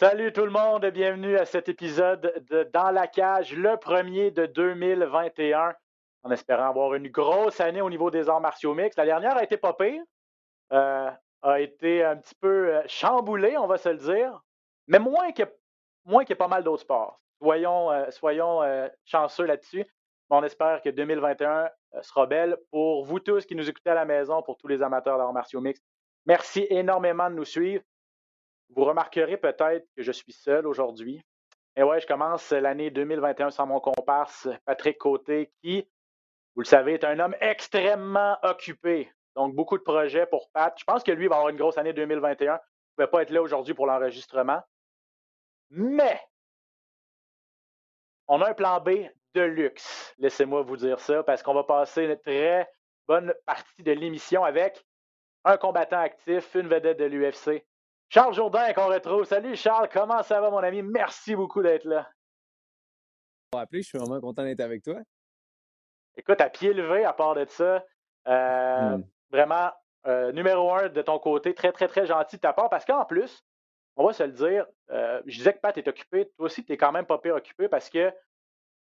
Salut tout le monde, bienvenue à cet épisode de Dans la cage, le premier de 2021, en espérant avoir une grosse année au niveau des arts martiaux mixtes. La dernière a été pas pire, euh, a été un petit peu euh, chamboulée, on va se le dire, mais moins que, moins que pas mal d'autres sports. Soyons, euh, soyons chanceux là-dessus. On espère que 2021 euh, sera belle pour vous tous qui nous écoutez à la maison, pour tous les amateurs d'arts martiaux mixtes. Merci énormément de nous suivre. Vous remarquerez peut-être que je suis seul aujourd'hui. Et ouais, je commence l'année 2021 sans mon comparse Patrick Côté, qui, vous le savez, est un homme extrêmement occupé. Donc, beaucoup de projets pour Pat. Je pense que lui va avoir une grosse année 2021. Il ne pouvait pas être là aujourd'hui pour l'enregistrement. Mais, on a un plan B de luxe. Laissez-moi vous dire ça, parce qu'on va passer une très bonne partie de l'émission avec un combattant actif, une vedette de l'UFC, Charles Jourdain qu'on retrouve. Salut Charles, comment ça va mon ami? Merci beaucoup d'être là. appeler. Je suis vraiment content d'être avec toi. Écoute, à pied levé, à part de ça, euh, Hmm. vraiment euh, numéro un de ton côté, très, très, très gentil de ta part, parce qu'en plus, on va se le dire, euh, je disais que Pat est occupé, toi aussi, tu es quand même pas pire occupé parce que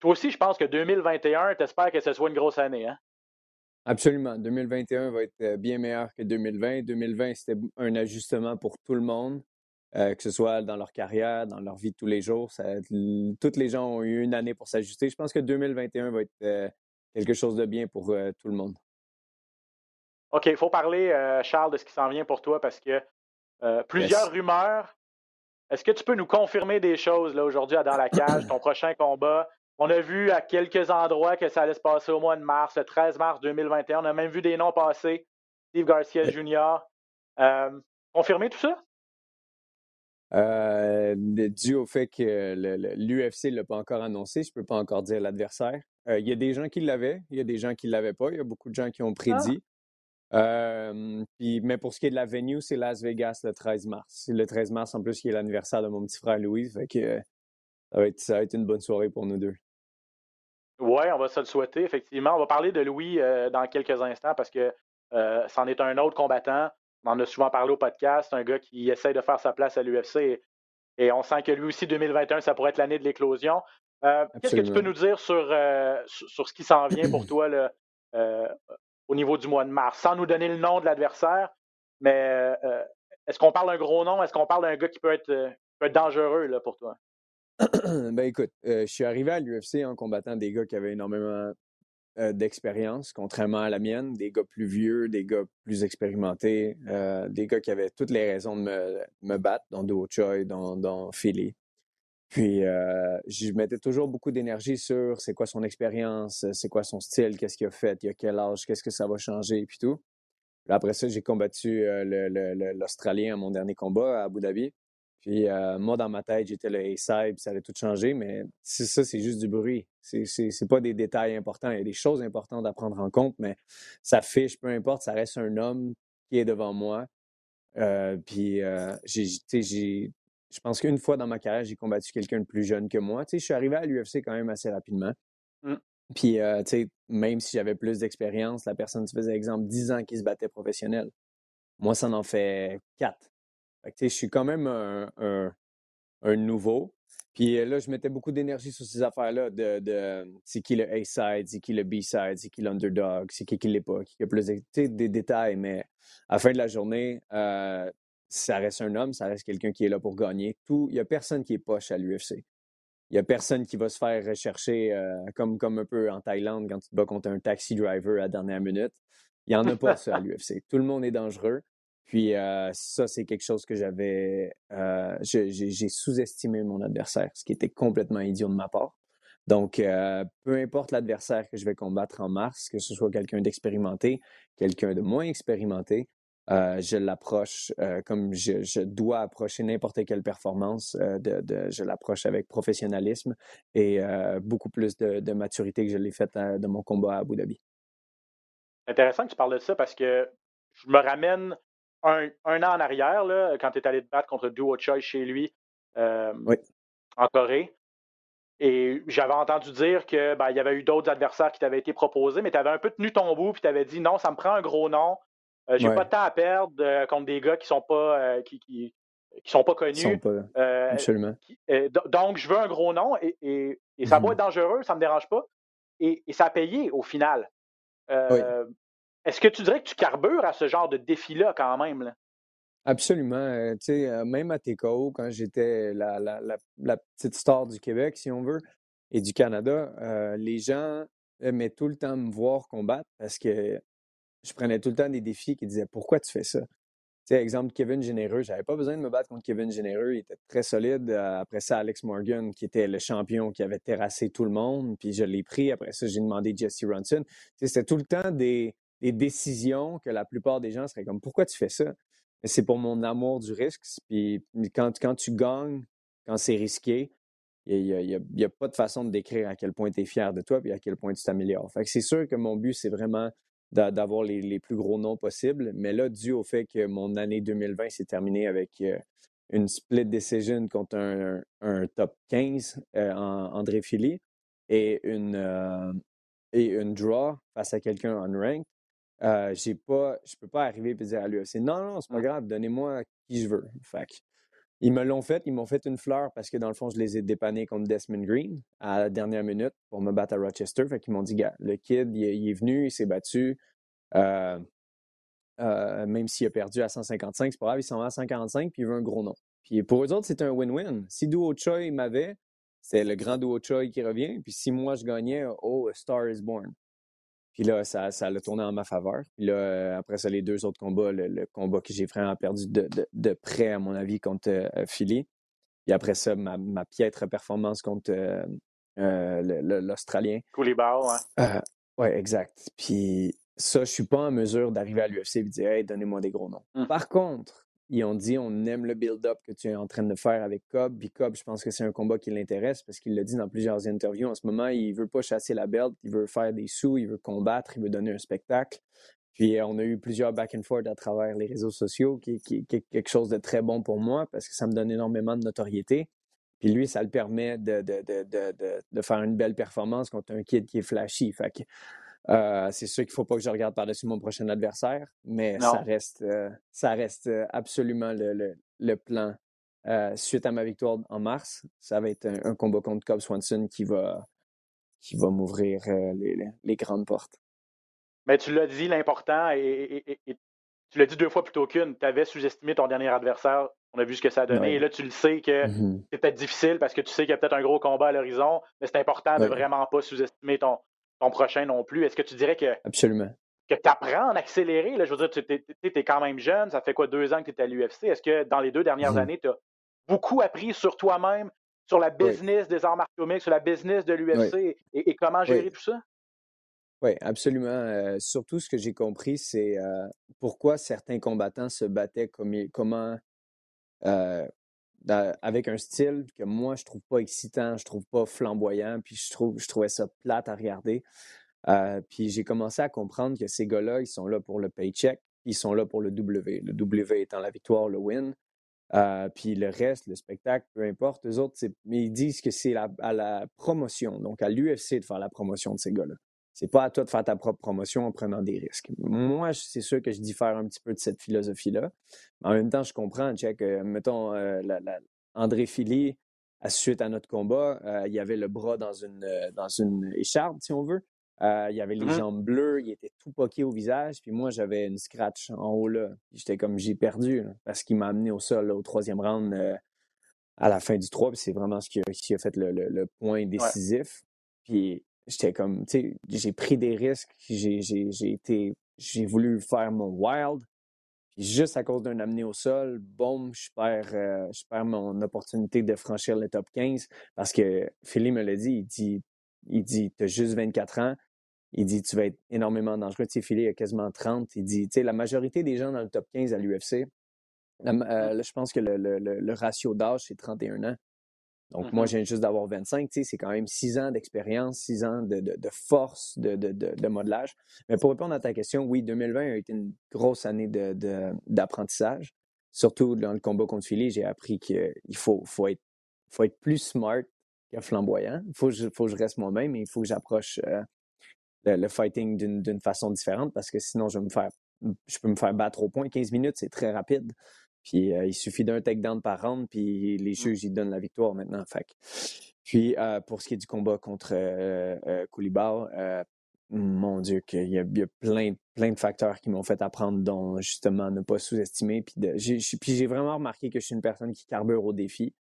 toi aussi, je pense que 2021, t'espères que ce soit une grosse année. Hein? Absolument. 2021 va être euh, bien meilleur que 2020. 2020, c'était un ajustement pour tout le monde, euh, que ce soit dans leur carrière, dans leur vie de tous les jours. Ça, toutes les gens ont eu une année pour s'ajuster. Je pense que 2021 va être euh, quelque chose de bien pour euh, tout le monde. OK, il faut parler, Charles, de ce qui s'en vient pour toi parce que plusieurs Yes. rumeurs. Est-ce que tu peux nous confirmer des choses là aujourd'hui à dans la cage, ton prochain combat? On a vu à quelques endroits que ça allait se passer au mois de mars, le 13 mars 2021. On a même vu des noms passer. Steve Garcia Jr. Euh, confirmé tout ça? Euh, dû au fait que l'UFC ne l'a pas encore annoncé, je ne peux pas encore dire l'adversaire. Euh, Il y a des gens qui l'avaient, il y a des gens qui ne l'avaient pas, il y a beaucoup de gens qui ont prédit. Euh, puis, mais pour ce qui est de la venue, c'est Las Vegas le 13 mars. C'est le 13 mars, en plus, qui est l'anniversaire de mon petit frère Louis. Fait que euh, ça, va être, ça va être une bonne soirée pour nous deux. Oui, on va se le souhaiter, effectivement. On va parler de Louis euh, dans quelques instants parce que euh, c'en est un autre combattant. On en a souvent parlé au podcast, un gars qui essaye de faire sa place à l'UFC et, et on sent que lui aussi, 2021, ça pourrait être l'année de l'éclosion. Euh, Qu'est-ce que tu peux nous dire sur, sur, sur ce qui s'en vient pour toi là, au niveau du mois de mars, sans nous donner le nom de l'adversaire, mais est-ce qu'on parle d'un gros nom? Est-ce qu'on parle d'un gars qui peut être, peut être dangereux là, pour toi? Ben écoute, euh, je suis arrivé à l'UFC en combattant des gars qui avaient énormément euh, d'expérience, contrairement à la mienne, des gars plus vieux, des gars plus expérimentés, euh, des gars qui avaient toutes les raisons de me, battre, dans Do Choi, dans Philly. Puis, je mettais toujours beaucoup d'énergie sur c'est quoi son expérience, c'est quoi son style, qu'est-ce qu'il a fait, il a quel âge, qu'est-ce que ça va changer, puis tout. Après ça, j'ai combattu l'Australien à mon dernier combat à Abu Dhabi. Puis euh, moi, dans ma tête, j'étais le A-side, puis ça allait tout changer, mais ça, c'est juste du bruit. C'est, pas des détails importants. Il y a des choses importantes à prendre en compte, mais ça fiche, peu importe, ça reste un homme qui est devant moi. Euh, puis euh, j'ai, tu sais, j'ai, je pense qu'une fois dans ma carrière, j'ai combattu quelqu'un de plus jeune que moi. Tu sais, je suis arrivé à l'UFC quand même assez rapidement. Mm. Puis, euh, tu sais, même si j'avais plus d'expérience, la personne, tu faisais exemple 10 ans qui se battait professionnel. Moi, ça en fait 4. Je suis quand même un, un, un nouveau. Puis euh, là, je mettais beaucoup d'énergie sur ces affaires-là de, de c'est qui le A-side, c'est qui le B-side, c'est qui l'underdog, c'est qui qui l'est pas, qui a plus de, des détails. Mais à la fin de la journée, euh, ça reste un homme, ça reste quelqu'un qui est là pour gagner. Tout, il y a personne qui est poche à l'UFC. Il y a personne qui va se faire rechercher euh, comme, comme un peu en Thaïlande quand tu te bats contre un taxi driver à la dernière minute. Il n'y en a pas ça à l'UFC. Tout le monde est dangereux. Puis euh, ça, c'est quelque chose que j'avais... euh, j'ai sous-estimé mon adversaire, ce qui était complètement idiot de ma part. Donc, euh, peu importe l'adversaire que je vais combattre en mars, que ce soit quelqu'un d'expérimenté, quelqu'un de moins expérimenté, je l'approche comme je, dois approcher n'importe quelle performance. de, je l'approche avec professionnalisme et beaucoup plus de, maturité que je l'ai fait de mon combat à Abu Dhabi. Intéressant que tu parles de ça parce que je me ramène un, an en arrière, là, quand tu es allé te battre contre Duo Choi chez lui en Corée. Et j'avais entendu dire qu'il ben, y avait eu d'autres adversaires qui t'avaient été proposés, mais tu avais un peu tenu ton bout, puis tu avais dit non, ça me prend un gros nom. Euh, j'ai pas de temps à perdre euh, contre des gars qui sont pas euh, qui, qui, sont pas connus. Sont pas, absolument. donc, je veux un gros nom et, et, ça va mm-hmm. être dangereux, ça me dérange pas. Et, ça a payé au final. Est-ce que tu dirais que tu carbures à ce genre de défi-là quand même? Là? Absolument. Euh, euh, même à TKO, quand j'étais la, la, la, petite star du Québec, si on veut, et du Canada, euh, les gens aimaient tout le temps me voir combattre parce que je prenais tout le temps des défis qui disaient Pourquoi tu fais ça? Exemple, Kevin Généreux, j'avais pas besoin de me battre contre Kevin Généreux, il était très solide. après ça, Alex Morgan, qui était le champion, qui avait terrassé tout le monde, puis je l'ai pris. Après ça, j'ai demandé Jesse Ronson. C'était tout le temps des, des décisions que la plupart des gens seraient comme Pourquoi tu fais ça? c'est pour mon amour du risque. Puis quand, quand tu gagnes, quand c'est risqué, il n'y a, pas de façon de décrire à quel point tu es fier de toi et à quel point tu t'améliores. Fait c'est sûr que mon but, c'est vraiment d'avoir les, plus gros noms possibles. Mais là, dû au fait que mon année 2020 s'est terminée avec euh, une split decision contre un, top 15 euh, en André Philly et une, euh, et une draw face à quelqu'un en rank, euh, j'ai pas, je peux pas arriver et dire à l'UFC non, non, c'est pas grave, donnez-moi qui je veux. Fait ils me l'ont fait, ils m'ont fait une fleur parce que dans le fond, je les ai dépannés contre Desmond Green à la dernière minute pour me battre à Rochester. Fait qu'ils m'ont dit, gars, le kid, il, est venu, il s'est battu. Euh, euh, même s'il a perdu à 155, c'est pas grave, il s'en va à 145 puis il veut un gros nom. Puis pour eux autres, c'est un win-win. Si Duo Choi m'avait, c'est le grand Duo Choi qui revient. Puis si moi je gagnais, oh, a star is born. Puis là, ça, ça a tourné en ma faveur. Puis là, euh, après ça, les deux autres combats, le, combat que j'ai vraiment perdu de, de, près, à mon avis, contre euh, Philly. Puis après ça, ma, ma piètre performance contre euh, l'Australien. Koulibaly, ouais. oui, exact. Puis ça, je suis pas en mesure d'arriver à l'UFC et de dire, hey, donnez-moi des gros noms. Mmh. Par contre, ils ont dit on aime le build-up que tu es en train de faire avec Cobb. Puis Cobb, je pense que c'est un combat qui l'intéresse parce qu'il l'a dit dans plusieurs interviews. En ce moment, il veut pas chasser la belt, il veut faire des sous, il veut combattre, il veut donner un spectacle. Puis on a eu plusieurs back and forth à travers les réseaux sociaux, qui, est quelque chose de très bon pour moi parce que ça me donne énormément de notoriété. Puis lui, ça le permet de, de, faire une belle performance contre un kid qui est flashy. Fait que, euh, c'est sûr qu'il ne faut pas que je regarde par-dessus mon prochain adversaire, mais ça reste, euh, ça reste euh, absolument le, le, plan. suite à ma victoire en mars, ça va être un, combat contre Cobb Swanson qui va, qui va m'ouvrir les, les, grandes portes. Mais tu l'as dit, l'important, et, tu l'as dit deux fois plutôt qu'une, tu avais sous-estimé ton dernier adversaire. On a vu ce que ça a donné. Et là, tu le sais que mmh c'est peut-être difficile parce que tu sais qu'il y a peut-être un gros combat à l'horizon, mais c'est important de vraiment pas sous-estimer ton, ton prochain non plus? Est-ce que tu dirais que. Absolument. Que tu apprends en accéléré? Là, je veux dire, tu es, quand même jeune, ça fait quoi deux ans que tu es à l'UFC? Est-ce que dans les deux dernières mmh années, tu as beaucoup appris sur toi-même, sur la business des arts martiaux mixtes, sur la business de l'UFC et, comment gérer tout ça? Oui, absolument. Euh, surtout, ce que j'ai compris, c'est euh, pourquoi certains combattants se battaient, comme, comment, euh, avec un style que moi, je trouve pas excitant, je trouve pas flamboyant, puis je, trouve, je trouvais ça plate à regarder. Euh, puis j'ai commencé à comprendre que ces gars-là, ils sont là pour le paycheck, ils sont là pour le W. Le W étant la victoire, le win. Euh, puis le reste, le spectacle, peu importe, eux autres, mais ils disent que c'est à la promotion, donc à l'UFC de faire la promotion de ces gars-là. C'est pas à toi de faire ta propre promotion en prenant des risques. Moi, c'est sûr que je diffère un petit peu de cette philosophie-là. En même temps, je comprends, check, euh, mettons, euh, André Philly, à suite à notre combat, euh, il y avait le bras dans une, dans une écharpe, si on veut. il y avait les mmh jambes bleues, il était tout poqué au visage, puis moi, j'avais une scratch en haut là. J'étais comme, j'ai perdu, parce qu'il m'a amené au sol au troisième round à la fin du 3, puis c'est vraiment ce qui a, fait le, point décisif. Puis j'étais comme, tu sais, j'ai pris des risques, j'ai, été, j'ai voulu faire mon wild. Puis juste à cause d'un amené au sol, boum, je perds, euh, je perds mon opportunité de franchir le top 15 parce que Philly me l'a dit, il dit, il dit, tu as juste 24 ans. Il dit, tu vas être énormément dangereux. Tu sais, Philly a quasiment 30. Il dit, tu sais, la majorité des gens dans le top 15 à l'UFC, euh, je pense que le, le, le ratio d'âge, c'est 31 ans. Donc, moi, mm-hmm. je viens juste d'avoir 25. Tu sais, c'est quand même 6 ans d'expérience, 6 ans de, de, de force, de, de, modelage. Mais pour répondre à ta question, oui, 2020 a été une grosse année d'apprentissage. Surtout dans le combat contre Philly, j'ai appris qu'il faut, faut, être, faut être plus smart que flamboyant. Il faut, faut, que je reste moi-même et il faut que j'approche euh, le, fighting d'une façon différente parce que sinon, je, vais me faire, je peux me faire battre au point. 15 minutes, c'est très rapide. Puis euh, il suffit d'un takedown par round, puis les mmh. juges, ils donnent la victoire maintenant. Fait. Puis euh, pour ce qui est du combat contre euh, euh mon Dieu, qu'il y a, y a plein, plein de facteurs qui m'ont fait apprendre, dont justement ne pas sous-estimer. Puis, j'ai vraiment remarqué que je suis une personne qui carbure au défi,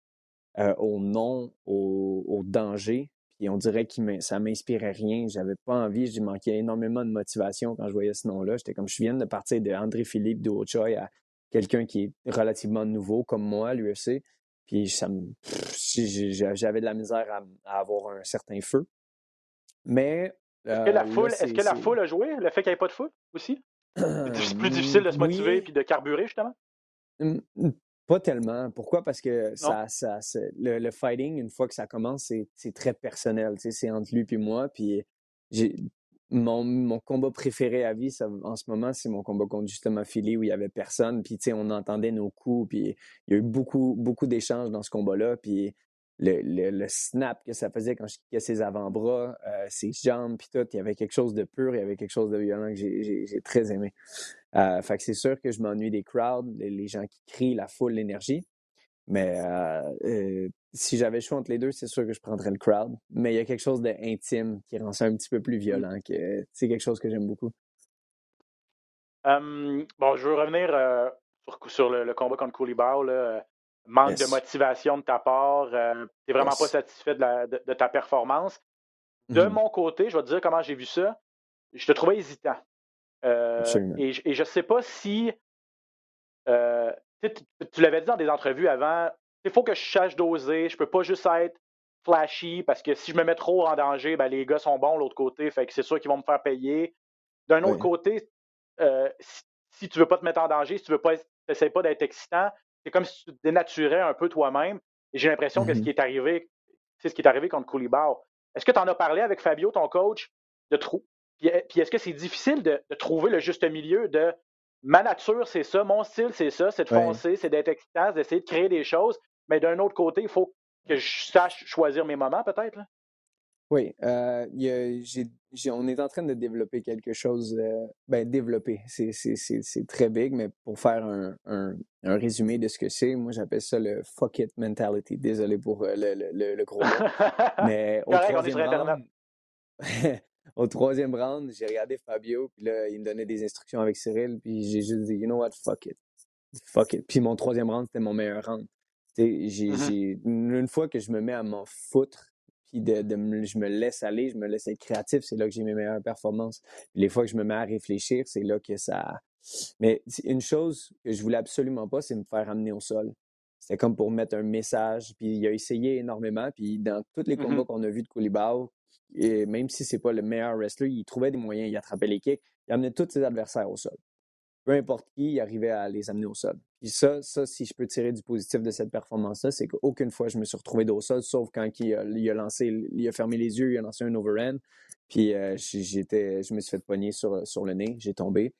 au non, au, au, danger. Puis on dirait que ça m'inspirait rien. J'avais pas envie. J'ai manqué énormément de motivation quand je voyais ce nom-là. J'étais comme je viens de partir de André Philippe de Choi à quelqu'un qui est relativement nouveau comme moi à l'UFC. Puis ça j'avais de la misère à, avoir un certain feu. Mais. Est-ce que la euh, foule, est-ce que la foule a joué? Le fait qu'il n'y ait pas de foule aussi? c'est plus difficile de se motiver et de carburer, justement? Pas tellement. Pourquoi? Parce que ça, ça, le, fighting, une fois que ça commence, c'est très personnel. C'est entre lui et moi. Puis mon, mon, combat préféré à vie, en ce moment, c'est mon combat contre justement Philly où il y avait personne. Puis, tu sais, on entendait nos coups. Puis, il y a eu beaucoup, beaucoup d'échanges dans ce combat-là. Puis, le, le, snap que ça faisait quand je kickais ses avant-bras, euh, ses jambes, puis tout, il y avait quelque chose de pur, il y avait quelque chose de violent que j'ai très aimé. Euh, fait que c'est sûr que je m'ennuie des crowds, les, gens qui crient, la foule, l'énergie. Mais euh, si j'avais le choix entre les deux, c'est sûr que je prendrais le crowd. Mais il y a quelque chose d'intime qui rend ça un petit peu plus mmh. violent. C'est quelque chose que j'aime beaucoup. bon, je veux revenir euh, sur, le, combat contre Koulibaly. Là. Manque de motivation de ta part. tu n'es vraiment pas satisfait de, ta performance. De mmh mon côté, je vais te dire comment j'ai vu ça. Je te trouvais hésitant. et, et, je ne sais pas si tu, l'avais dit dans des entrevues avant, il faut que je sache doser, je peux pas juste être flashy parce que si je me mets trop en danger, ben, les gars sont bons de l'autre côté, fait que c'est sûr qu'ils vont me faire payer. D'un autre côté, euh, si, tu tu veux pas te mettre en danger, si tu veux pas, pas d'être excitant, c'est comme si tu te dénaturais un peu toi-même. Et j'ai l'impression que ce mm-hmm. qui est arrivé, c'est ce qui est arrivé contre Koulibaly. Est-ce que tu en as parlé avec Fabio, ton coach, de trop? Puis, est-ce que c'est difficile de, trouver le juste milieu de ma nature, c'est ça, mon style, c'est ça, c'est de foncer, c'est d'être excitant, d'essayer de créer des choses. Mais d'un autre côté, il faut que je sache choisir mes moments, peut-être. Oui, euh, on est en train de développer quelque chose. Euh, ben, développer, c'est très big, mais pour faire un, un, résumé de ce que c'est, moi j'appelle ça le fuck it mentality. Désolé pour euh, le, le, le, gros mot. mais au troisième au troisième round, j'ai regardé Fabio, puis là, il me donnait des instructions avec Cyril, puis j'ai juste dit, you know what, fuck it. Fuck it. Puis mon troisième round, c'était mon meilleur round. Mm-hmm. une fois que je me mets à m'en foutre, puis de, je me laisse aller, je me laisse être créatif, c'est là que j'ai mes meilleures performances. les fois que je me mets à réfléchir, c'est là que ça. Mais une chose que je voulais absolument pas, c'est me faire amener au sol. C'était comme pour mettre un message. Puis il a essayé énormément. Puis dans tous les mm-hmm. combats qu'on a vus de Koulibaly, et même si c'est pas le meilleur wrestler, il trouvait des moyens, il attrapait les kicks, il amenait tous ses adversaires au sol. Peu importe qui, il arrivait à les amener au sol. Puis ça, ça, si je peux tirer du positif de cette performance-là, c'est qu'aucune fois je me suis retrouvé dos au sol, sauf quand il a, lancé, il a fermé les yeux, il a lancé un overhand. Puis euh, j'étais, je me suis fait pogner sur, sur le nez, j'ai tombé.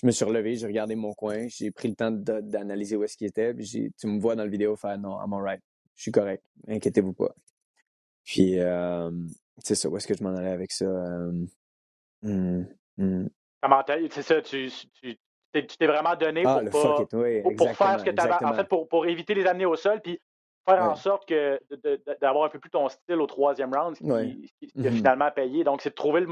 Je me suis relevé, j'ai regardé mon coin, j'ai pris le temps d'analyser où est-ce qu'il était. Puis tu me vois dans la vidéo faire non, I'm alright, je suis correct, inquiétez-vous pas. Puis, euh, c'est ça, où est-ce que je m'en allais avec ça? Euh, hmm, hmm. c'est ça, tu, tu, t'es vraiment donné ah, pour, pour, faire ce que tu avais. En fait, pour, pour éviter les amener au sol, puis faire en sorte que d'avoir un peu plus ton style au troisième round, ce qui, a mm-hmm. finalement payé. Donc, c'est de trouver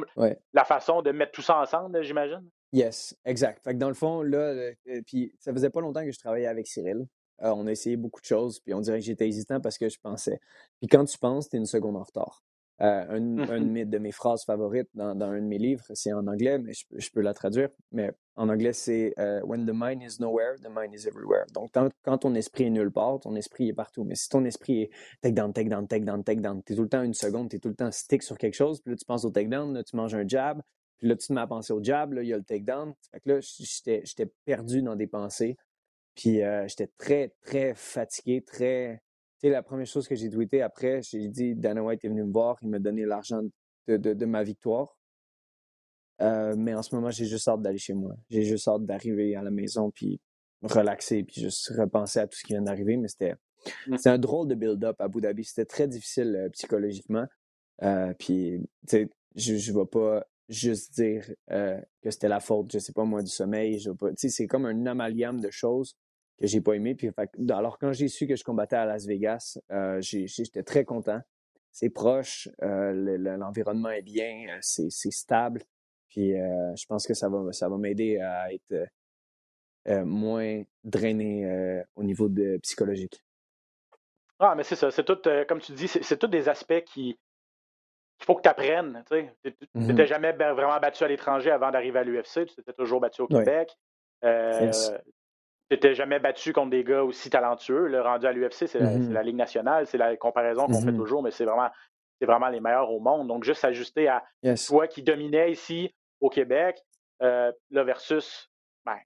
la façon de mettre tout ça ensemble, j'imagine. Yes, exact. Fait que dans le fond, là, euh, puis ça faisait pas longtemps que je travaillais avec Cyril. Euh, on a essayé beaucoup de choses, puis on dirait que j'étais hésitant parce que je pensais. Puis quand tu penses, tu es une seconde en retard. Un, Mhm. de mes phrases favorites dans, dans un de mes livres, c'est en anglais, mais je, peux- je peux la traduire. Mais en anglais, c'est When the mind is nowhere, the mind is everywhere. Donc, tant- quand ton esprit est nulle part, ton esprit est partout. Mais si ton esprit est take down, take down, take down, take down, t'es tout le temps une seconde, t'es tout le temps stick sur quelque chose, puis là, tu penses au take down, là, tu manges un jab, puis là, tu te mets à penser au jab, là, il y a le take down. Fait que là, j'étais j'étais perdu dans des pensées. Puis euh, j'étais très, très fatigué, très. Sais, la première chose que j'ai tweeté après, j'ai dit Dana White est venu me voir, il m'a donné l'argent de, de, de ma victoire. Euh, mais en ce moment, j'ai juste hâte d'aller chez moi. J'ai juste hâte d'arriver à la maison, puis relaxer, puis juste repenser à tout ce qui vient d'arriver. Mais c'était un drôle de build-up à Abu Dhabi. C'était très difficile euh, psychologiquement. Euh, puis, tu sais, je ne vais pas juste dire que c'était la faute, je sais pas moi, du sommeil. Je vais pas, tu sais, c'est comme un amalgame de choses que j'ai pas aimé. Puis, fait alors, quand j'ai su que je combattais à Las Vegas, euh, j'étais très content. C'est proche, euh, le- le- l'environnement est bien, euh, c'est stable. Puis, euh, je pense que ça va, ça va m'aider à être moins drainé au niveau de psychologique. Ah, mais c'est ça. C'est tout, comme tu dis, c'est tous des aspects qui qu'il faut que tu apprennes. Tu n'étais jamais ba- vraiment battu à l'étranger avant d'arriver à l'UFC. Tu t'étais toujours battu au. Québec. Euh, N'étais jamais battu contre des gars aussi talentueux. Le rendu à l'UFC, c'est la, Mhm. c'est la Ligue nationale. C'est la comparaison qu'on fait Mhm. toujours, mais c'est vraiment, c'est vraiment les meilleurs au monde. Donc, juste s'ajuster à Yes. toi qui dominais ici au Québec, euh, là, versus. Ben,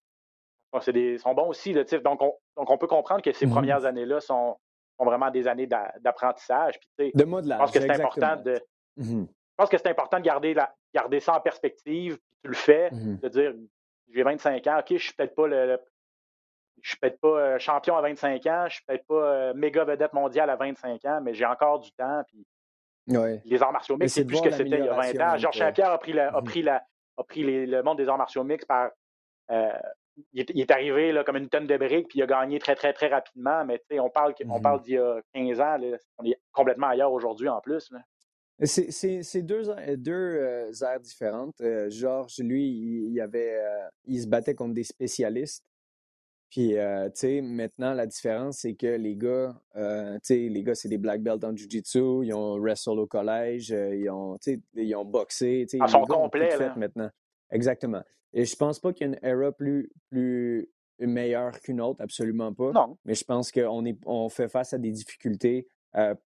bon, c'est des, sont bons aussi. Tu sais. donc, on, donc, on peut comprendre que ces Mhm. premières années-là sont, sont vraiment des années d'a- d'apprentissage. De de je pense que c'est important de. Je pense que c'est important de garder, la, garder ça en perspective. Tu le fais, de dire j'ai 25 ans, ok, je suis peut-être pas le, le- je suis peut-être pas euh, champion à 25 ans, je suis peut-être pas euh, méga vedette mondiale à 25 ans, mais j'ai encore du temps. Puis Ouais. les arts martiaux mixtes, c'est plus ce que c'était il y a 20 l'amélioration ans. Georges Saint-Pierre a pris, la- a pris, la, a pris les- le monde des arts martiaux mixtes par. euh, il, est, il est arrivé là, comme une tonne de briques, puis il a gagné très, très, très rapidement. Mais tu sais, on parle, on Mhm. parle d'il y a 15 ans. là, on est complètement ailleurs aujourd'hui en plus. là. C'est- deux, deux euh, aires différentes. Euh, Georges, lui, il, il avait, euh, il se battait contre des spécialistes. Puis, euh, tu sais, maintenant, la différence, c'est que les gars, euh, tu sais, les gars, c'est des black belts en jiu-jitsu, ils ont wrestle au collège, euh, ils ont, tu sais, ils ont boxé, tu sais, les sont complets, là. maintenant. Exactement. Et je pense pas qu'il y a une era plus, plus meilleure qu'une autre, absolument pas. Non. Mais je pense qu'on est, on fait face à des difficultés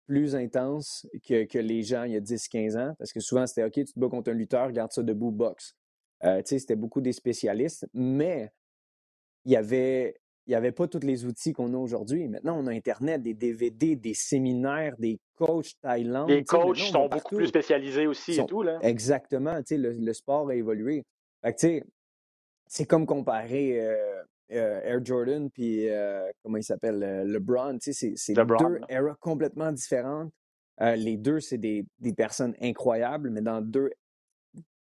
plus intenses que, que les gens il y a 10-15 ans. Parce que souvent, c'était OK, tu te bats contre un lutteur, garde ça debout, boxe. Tu sais, c'était beaucoup des spécialistes, mais il y avait. Il n'y avait pas tous les outils qu'on a aujourd'hui. Maintenant, on a Internet, des DVD, des séminaires, des coachs Thaïlande. Les coachs sont beaucoup plus spécialisés aussi Sont- et tout. Là. Exactement, le, le sport a évolué. C'est comme comparer euh, euh, Air Jordan puis euh, comment il s'appelle LeBron, c'est deux eras complètement différentes. Les deux, c'est des, des personnes incroyables, mais dans deux,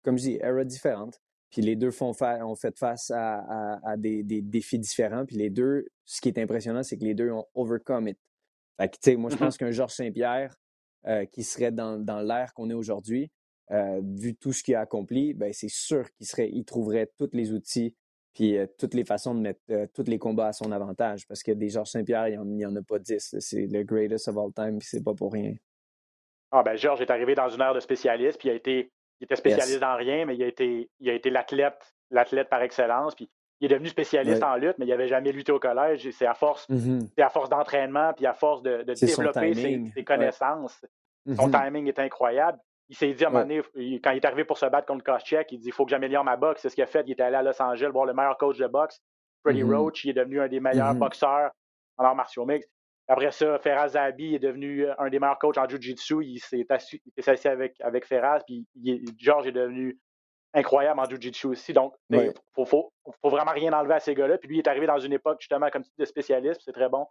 comme je dis, eras différentes. Puis les deux font fa- ont fait face à, à- à des, des défis différents. Puis les deux, ce qui est impressionnant, c'est que les deux ont overcome it. Fait que, tu sais, moi, je Mhm. pense qu'un Georges Saint-Pierre euh, qui serait dans, dans l'ère qu'on est aujourd'hui, euh, vu tout ce qu'il a accompli, ben, c'est sûr qu'il serait, il trouverait tous les outils puis euh, toutes les façons de mettre tous les combats à son avantage. Parce que des Georges Saint-Pierre, il n'y en, a pas 10. C'est le greatest of all time, puis c'est pas pour rien. Ah, ben, Georges est arrivé dans une heure de spécialiste, puis il a été, il était spécialiste Yes. dans rien, mais il a été, il a été l'athlète, l'athlète par excellence. Puis il est devenu spécialiste en lutte, mais il n'avait jamais lutté au collège. Et C'est à force, c'est à force d'entraînement, puis à force de, développer ses, Ouais. connaissances. Son Mhm. timing est incroyable. Il s'est dit à un moment donné, quand il est arrivé pour se battre contre Koscheck, il dit il faut que j'améliore ma boxe. C'est ce qu'il a fait. Il est allé à Los Angeles voir le meilleur coach de boxe, Freddie Mhm. Roach. Il est devenu un des meilleurs boxeurs en arts martiaux mixtes. Après ça, Ferraz Zabi est devenu un des meilleurs coachs en Jiu-Jitsu. Il s'est assis, il s'est assis avec, avec Ferraz. Puis il est- devenu incroyable en Jiu-Jitsu aussi. Donc, il Ouais. faut, faut, faut vraiment rien enlever à ces gars-là. Puis lui, il est arrivé dans une époque, justement, comme dis, de spécialiste. C'est très bon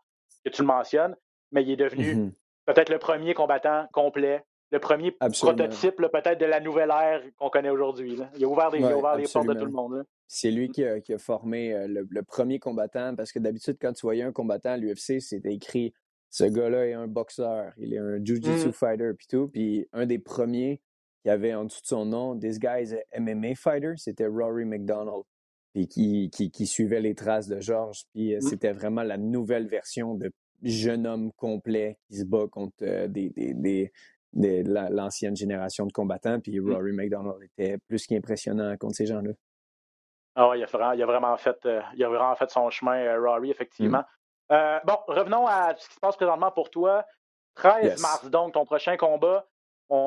que tu le mentionnes. Mais il est devenu Mhm. peut-être le premier combattant complet, le premier Absolument. prototype peut-être de la nouvelle ère qu'on connaît aujourd'hui. Il a ouvert, des, il a ouvert les portes de tout le monde. là. C'est lui qui a, qui a formé euh, le, le premier combattant, parce que d'habitude, quand tu voyais un combattant à l'UFC, c'était écrit ce gars-là est un boxeur, il est un jiu-jitsu Mm. fighter, puis tout. Puis un des premiers qui avait en dessous de son nom, This guy is a MMA fighter, c'était Rory McDonald, puis qui, qui, qui suivait les traces de Georges. Puis euh, Mm. c'était vraiment la nouvelle version de jeune homme complet qui se bat contre euh, des, l'ancienne génération de combattants. Puis mm. Rory McDonald était plus qu'impressionnant contre ces gens-là. Ah il, a vraiment, il, a vraiment fait, il a vraiment fait son chemin, Rory, effectivement. Mm. bon, revenons à ce qui se passe présentement pour toi. 13 mars, donc, ton prochain combat,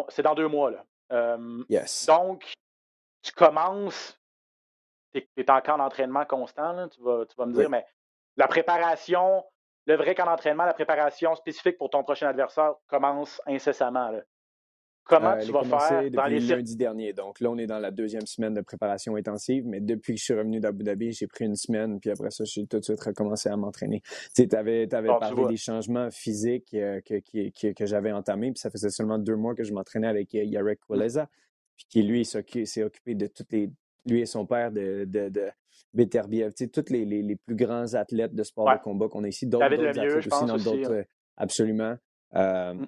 c'est dans deux mois. Là. yes. Donc, tu commences, tu es, en camp d'entraînement constant, tu, vas, tu vas me dire, mais la préparation, le vrai camp d'entraînement, la préparation spécifique pour ton prochain adversaire commence incessamment. Comment euh, tu vas faire dans les lundi dernier. Donc là, on est dans la deuxième semaine de préparation intensive, mais depuis que je suis revenu d'Abu Dhabi, j'ai pris une semaine, puis après ça, j'ai tout de suite recommencé à m'entraîner. Tu avais, parlé des changements physiques euh, que, que, j'avais entamés, puis ça faisait seulement deux mois que je m'entraînais avec euh, Yarek Koleza, mmh. puis qui, lui, s'est occupé de toutes les... Lui et son père de, de, de Beterbiev, tu sais, tous les, les, plus grands athlètes de sport de combat qu'on a ici, d'autres athlètes aussi dans d'autres... Absolument. Mmh.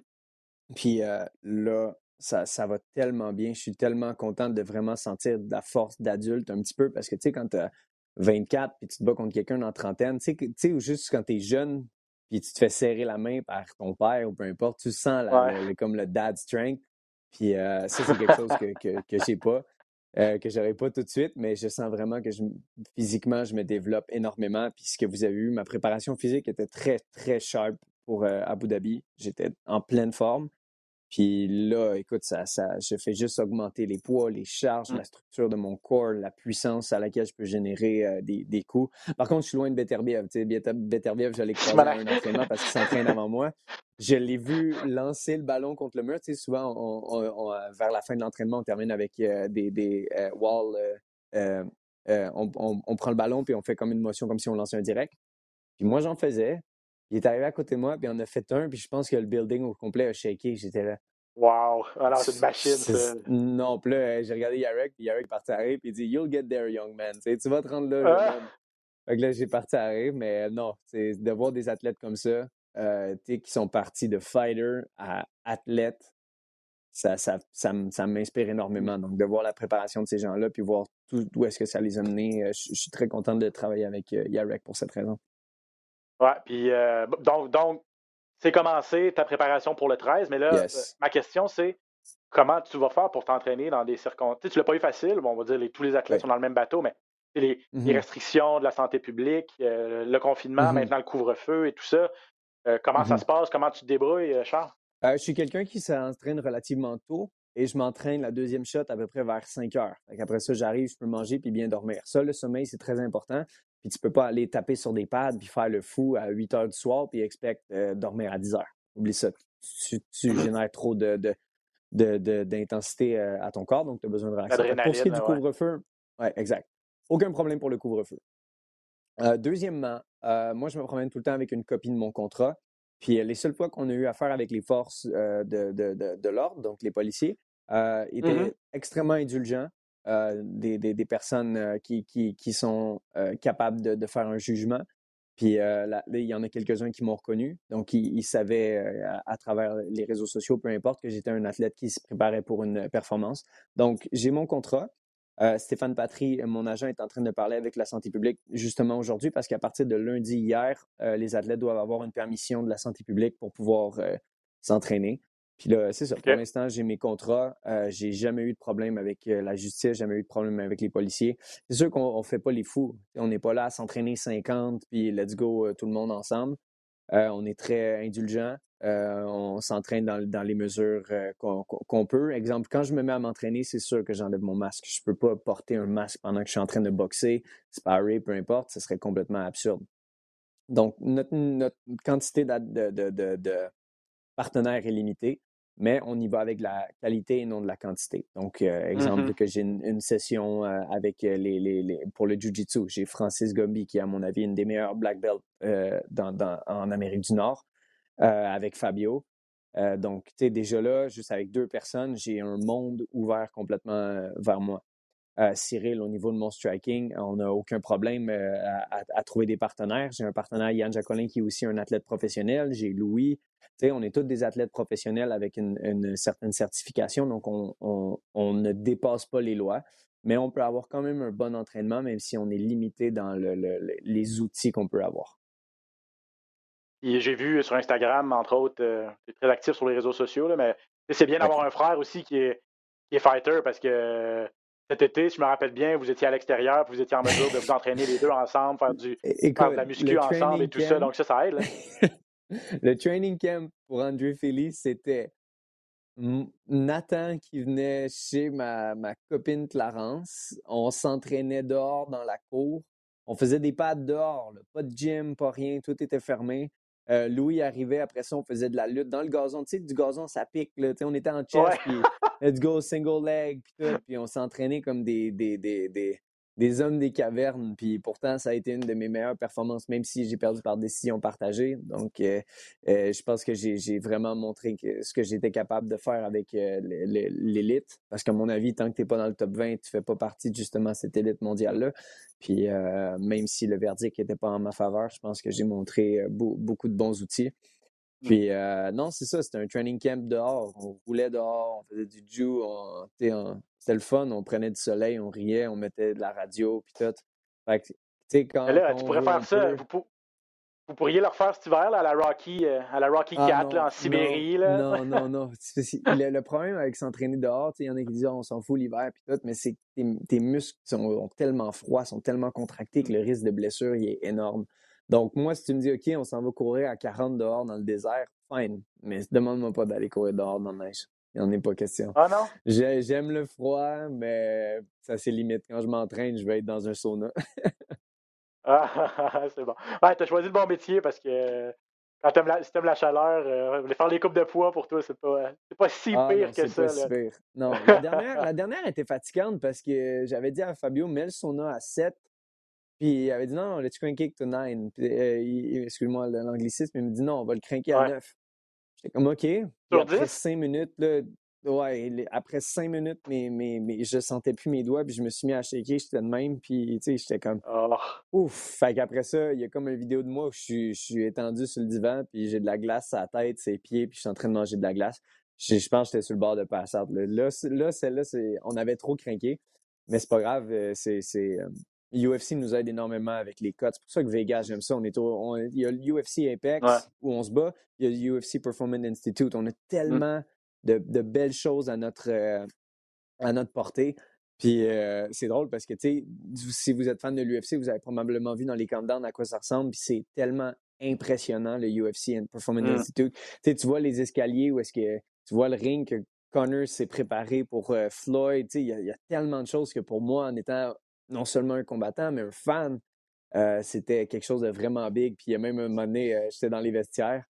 Puis là, ça, ça va tellement bien. Je suis tellement contente de vraiment sentir de la force d'adulte un petit peu parce que, tu sais, quand tu as 24 puis tu te bats contre quelqu'un en trentaine, tu sais, ou juste quand tu es jeune puis tu te fais serrer la main par ton père ou peu importe, tu sens comme le dad strength. Puis euh, ça, c'est quelque chose que, que, que j'ai pas, euh, que j'aurais pas tout de suite, mais je sens vraiment que je, physiquement, je me développe énormément. Puis ce que vous avez vu, ma préparation physique était très, très sharp pour euh, Abu Dhabi. J'étais en pleine forme. Puis là, écoute, ça, ça, je fais juste augmenter les poids, les charges, mmh. la structure de mon corps, la puissance à laquelle je peux générer euh, des, des, coups. Par contre, je suis loin de Beterbiev. Beterbiev, je l'ai croisé à un entraînement parce qu'il s'entraîne avant moi. Je l'ai vu lancer le ballon contre le mur. Tu sais, souvent, on, euh, vers la fin de l'entraînement, on termine avec euh, des, des walls. On, on, prend le ballon puis on fait comme une motion, comme si on lançait un direct. Puis moi, j'en faisais. Il est arrivé à côté de moi, puis on a fait un, puis je pense que le building au complet a shaké. J'étais là. Wow! Alors, c'est une machine, ça. Non, puis là, j'ai regardé Yarek, puis Yarek est parti rire, puis il dit You'll get there, young man. tu vas te rendre là, ah! Fait que là, j'ai parti rire, mais non, c'est de voir des athlètes comme ça, euh, qui sont partis de fighter à athlète, ça, ça, ça, ça m'inspire énormément. Donc, de voir la préparation de ces gens-là, puis voir tout où est-ce que ça les a menés, euh, je suis très content de travailler avec euh, Yarek pour cette raison. Ouais, puis euh, donc, donc c'est commencé ta préparation pour le 13, mais là, euh, ma question, c'est comment tu vas faire pour t'entraîner dans des circonstances. Tu, sais, tu l'as pas eu facile, bon, on va dire les, tous les athlètes sont dans le même bateau, mais les, les, mmh restrictions de la santé publique, euh, le confinement, mmh maintenant le couvre-feu et tout ça. comment ça mmh se passe? Comment tu te débrouilles, Charles? je suis quelqu'un qui s'entraîne relativement tôt et je m'entraîne la deuxième shot à peu près vers 5 heures. Après ça, j'arrive, je peux manger puis bien dormir. Ça, le sommeil, c'est très important. Puis tu peux pas aller taper sur des pads puis faire le fou à 8 heures du soir puis expect euh, dormir à 10 heures. Oublie ça. Tu, génères trop de, d'intensité euh, à ton corps, donc tu as besoin de relaxer. Pour ce qui est du couvre-feu, ouais, exact. Aucun problème pour le couvre-feu. Euh, deuxièmement, moi, je me promène tout le temps avec une copie de mon contrat. Puis les seules fois qu'on a eu affaire avec les forces de, de l'ordre, donc les policiers, étaient mmh extrêmement indulgents. Euh, des, des, personnes euh, qui, qui, qui, sont euh, capables de, de, faire un jugement. Puis là, il y en a quelques-uns qui m'ont reconnu. Donc, ils, savaient à, travers les réseaux sociaux, peu importe, que j'étais un athlète qui se préparait pour une performance. Donc, j'ai mon contrat. Stéphane Patry, mon agent, est en train de parler avec la santé publique justement aujourd'hui parce qu'à partir de lundi hier, les athlètes doivent avoir une permission de la santé publique pour pouvoir s'entraîner. Puis là, c'est ça. Pour l'instant, j'ai mes contrats. Euh, j'ai jamais eu de problème avec euh, la justice, jamais eu de problème avec les policiers. C'est sûr qu'on ne fait pas les fous. On n'est pas là à s'entraîner 50 puis let's go euh, tout le monde ensemble. on est très indulgent. on s'entraîne dans, les mesures qu'on peut. Exemple, quand je me mets à m'entraîner, c'est sûr que j'enlève mon masque. Je peux pas porter un masque pendant que je suis en train de boxer, sparrer, peu importe. Ce serait complètement absurde. Donc, notre, quantité de, de partenaires est limitée mais on y va avec la qualité et non de la quantité. Donc, euh, exemple, mm-hmm. que j'ai une, session euh, avec euh, les, les, pour le Jiu-Jitsu. J'ai Francis Gombi, qui est, à mon avis, une des meilleures black belts dans, dans, en Amérique du Nord, avec Fabio. donc, tu sais, déjà là, juste avec deux personnes, j'ai un monde ouvert complètement vers moi. Cyril, au niveau de mon striking, on n'a aucun problème à, à, trouver des partenaires. J'ai un partenaire, Yann Jacolin, qui est aussi un athlète professionnel. J'ai Louis, on est tous des athlètes professionnels avec une, certaine certification, donc on, ne dépasse pas les lois, mais on peut avoir quand même un bon entraînement, même si on est limité dans les outils qu'on peut avoir. j'ai vu sur Instagram, entre autres, euh, tu es très actif sur les réseaux sociaux, là, mais c'est bien d'avoir un frère aussi qui est, qui est fighter parce que cet été, si je me rappelle bien, vous étiez à l'extérieur, vous étiez en mesure de vous entraîner les deux ensemble, faire, du, faire de la muscu ensemble et tout ça. Donc ça, ça aide. le training camp pour Andrew Philly, c'était Nathan qui venait chez ma, ma copine Clarence. On s'entraînait dehors dans la cour. On faisait des pads dehors, pas de gym, pas rien, tout était fermé. Euh, Louis arrivait, après ça, on faisait de la lutte dans le gazon. Tu sais, du gazon, ça pique. Là. on était en chest, puis let's go, single leg, puis tout. Puis on s'entraînait comme des, des, des, des, des hommes des cavernes. Puis pourtant, ça a été une de mes meilleures performances, même si j'ai perdu par décision partagée. Donc, euh, euh, je pense que j'ai vraiment montré ce que j'étais capable de faire avec euh, l'élite. Parce qu'à mon avis, tant que tu n'es pas dans le top 20, tu fais pas partie de justement cette élite mondiale-là. Puis même si le verdict n'était pas en ma faveur, je pense que j'ai montré beaucoup de bons outils. Mmh. Puis non, c'est ça, c'était un training camp dehors. On roulait dehors, on faisait du jiu, c'était le fun, on prenait du soleil, on riait, on mettait de la radio, puis tout. Fait que, quand. Là, tu pourrais faire ça. Vous, pourriez le refaire cet hiver à la Rocky, euh, à la Rocky 4 ah en Sibérie. Non, là. non, non, non. le, problème avec s'entraîner dehors, il y en a qui disent oh, on s'en fout l'hiver, puis tout, mais c'est que tes, muscles sont tellement froids, sont tellement contractés que le risque de blessure il est énorme. Donc, moi, si tu me dis, OK, on s'en va courir à 40 dehors dans le désert, fine. Mais demande-moi pas d'aller courir dehors dans la neige. Il n'y en a pas question. Ah non? J'aime le froid, mais ça c'est limite. Quand je m'entraîne, je vais être dans un sauna. ah, c'est bon. Ouais, tu as choisi le bon métier parce que quand tu aimes, la, la chaleur, euh, faire les coupes de poids pour toi, c'est pas, pas si ah, pire que ça. Pas si pire. Non, la dernière, la dernière était fatigante parce que j'avais dit à Fabio, mets le sauna à 7 puis il avait dit non, let's crank it to 9. Euh, excuse-moi l'anglicisme, il me dit non, on va le cranker à 9. J'étais comme OK. après 5 minutes, là, ouais, après 5 minutes, mais, mais, mais je sentais plus mes doigts, puis je me suis mis à shaker, j'étais de même, puis tu sais, j'étais comme oh. ouf. Fait qu'après ça, il y a comme une vidéo de moi où je suis, je suis étendu sur le divan, puis j'ai de la glace à la tête, ses pieds, puis je suis en train de manger de la glace. Je, je pense que j'étais sur le bord de passer. Là, là, là celle-là, on avait trop craqué, mais c'est pas grave, euh, c'est euh, UFC nous aide énormément avec les cotes. C'est pour ça que Vegas, j'aime ça. On est il y a l'UFC Apex où on se bat. Il y a l'UFC Performance Institute. On a mmh. tellement de, belles choses à notre, euh, à notre portée. Puis euh, c'est drôle parce que, tu sais, si vous êtes fan de l'UFC, vous avez probablement vu dans les countdowns à quoi ça ressemble. Puis c'est tellement impressionnant, le UFC Performance mmh. Institute. Tu tu vois les escaliers où est-ce que tu vois le ring que Connor s'est préparé pour euh, Floyd. Tu sais, il y, a tellement de choses que pour moi, en étant non seulement un combattant, mais un fan. Euh, c'était quelque chose de vraiment big. Puis il y a même un moment donné, euh, j'étais dans les vestiaires.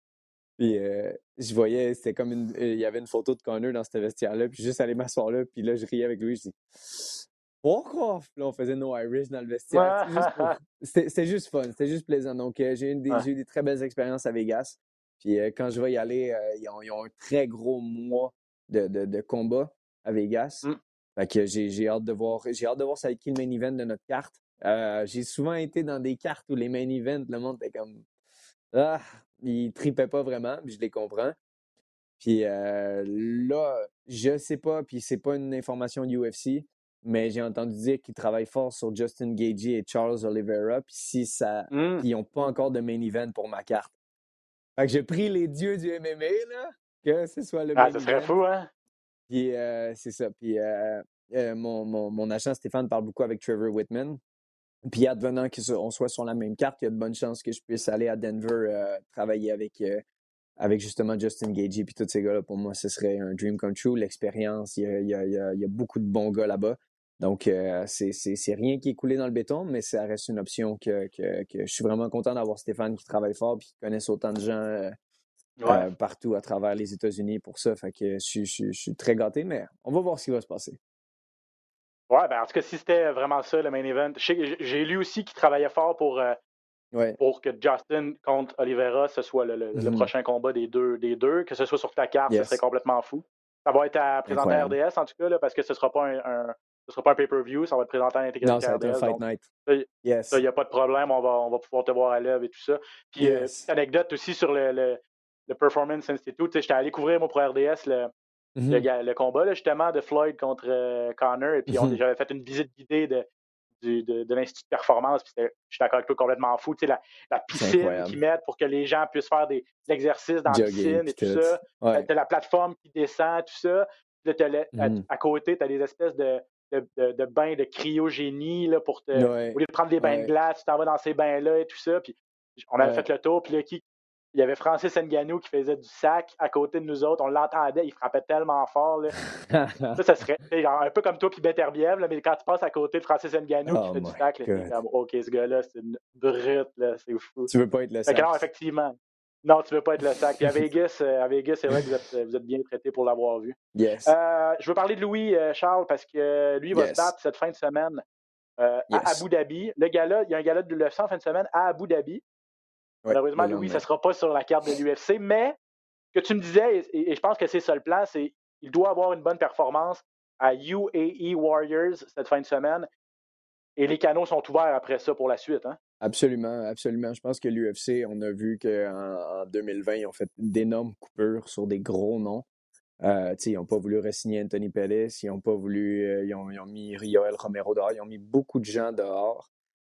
Puis euh, je voyais, c'était comme une. Il y avait une photo de Connor dans ce vestiaire-là. Puis juste aller m'asseoir là. Puis là, je riais avec lui. Je dis? Puis là, on faisait No Irish dans le vestiaire. C'était juste, fun. C'était juste plaisant. Donc, j'ai eu, eu, des très belles expériences à Vegas. Puis quand je vais y aller, ils ont, un très gros mois de, de, de combat à Vegas. Mmh. Fait que j'ai hâte de voir. J'ai hâte de voir ça avec qui le main event de notre carte. Euh, j'ai souvent été dans des cartes où les main events, le monde était comme Ah, ils tripaient pas vraiment, puis je les comprends. Puis euh, là, je sais pas, puis c'est pas une information UFC, mais j'ai entendu dire qu'ils travaillent fort sur Justin Gagey et Charles Oliveira, puis si ça. Mmh. Ils n'ont pas encore de main event pour ma carte. Fait que j'ai pris les dieux du MMA, là, que ce soit le Ah, ça serait fou, hein? Puis euh, c'est ça. Puis euh, euh, mon, mon, mon, agent Stéphane parle beaucoup avec Trevor Whitman. Puis advenant qu'on soit sur la même carte, il y a de bonnes chances que je puisse aller à Denver travailler avec, avec justement Justin Gagey puis tous ces gars-là. Pour moi, ce serait un dream come true. L'expérience, il y a, y, a, beaucoup de bons gars là-bas. Donc, c'est rien qui est coulé dans le béton, mais ça reste une option que, que, que je suis vraiment content d'avoir Stéphane qui travaille fort et qui connaisse autant de gens euh, partout à travers les États-Unis pour ça. Fait que je, suis très gâté, mais on va voir ce qui va se passer. Ouais, ben en tout cas, si c'était vraiment ça, le main event. J'ai lu aussi qu'il travaillait fort pour, euh, pour que Justin contre Oliveira, ce soit le, mm-hmm. prochain combat des deux, des deux, que ce soit sur ta carte, ce serait complètement fou. Ça va être à présenter à RDS en tout cas, là, parce que ce ne sera pas un, sera pas un pay-per-view, ça va être présenté à l'intégralité. Non, ça va être un fight night. Ça, il n'y a pas de problème, on va, on va pouvoir te voir à l'œuvre et tout ça. Puis, euh, anecdote aussi sur le, le Performance Institute. J'étais allé couvrir moi, pour RDS le, mm-hmm. le, combat justement de Floyd contre euh, Connor. Et puis mm-hmm. j'avais fait une visite guidée de, de, de l'Institut de performance. Puis je suis d'accord avec toi, complètement fou. Tu sais, la, la piscine qu'ils mettent pour que les gens puissent faire des, exercices dans la piscine et tout, ça. Ouais. Tu as la plateforme qui descend, tout ça. Puis là, mm. à, côté, tu as des espèces de, de, de, bains de cryogénie là, pour te. Au lieu de prendre des bains de glace, tu t'en vas dans ces bains-là et tout ça. Puis on avait fait le tour. Puis là, qui, il y avait Francis Nganou qui faisait du sac à côté de nous autres. On l'entendait, il frappait tellement fort. ça, ça serait un peu comme toi puis Beterbiev, mais quand tu passes à côté de Francis Nganou qui oh fait du sac, c'est comme OK, ce gars-là, c'est une brute, c'est fou. Tu veux pas être le sac. non, effectivement. Non, tu veux pas être le sac. Puis à Vegas, euh, à Vegas c'est vrai que vous êtes, vous êtes bien traité pour l'avoir vu. Yes. Euh, je veux parler de Louis euh, Charles parce que lui va se battre cette fin de semaine à Abu Dhabi. Le gala, il y a un gala de l'UFC en fin de semaine à Abu Dhabi. Malheureusement, Louis, ça ne sera pas sur la carte de l'UFC, mais ce que tu me disais, et, je pense que c'est ça le plan, c'est qu'il doit avoir une bonne performance à UAE Warriors cette fin de semaine. Et les canaux sont ouverts après ça pour la suite. Hein? Absolument, absolument. Je pense que l'UFC, on a vu qu'en en 2020, ils ont fait d'énormes coupures sur des gros noms. Euh, ils n'ont pas voulu re-signer Anthony Pettis, ils n'ont pas voulu. Euh, ils, ont, ils, ont, mis Rioel Romero dehors, ils ont mis beaucoup de gens dehors.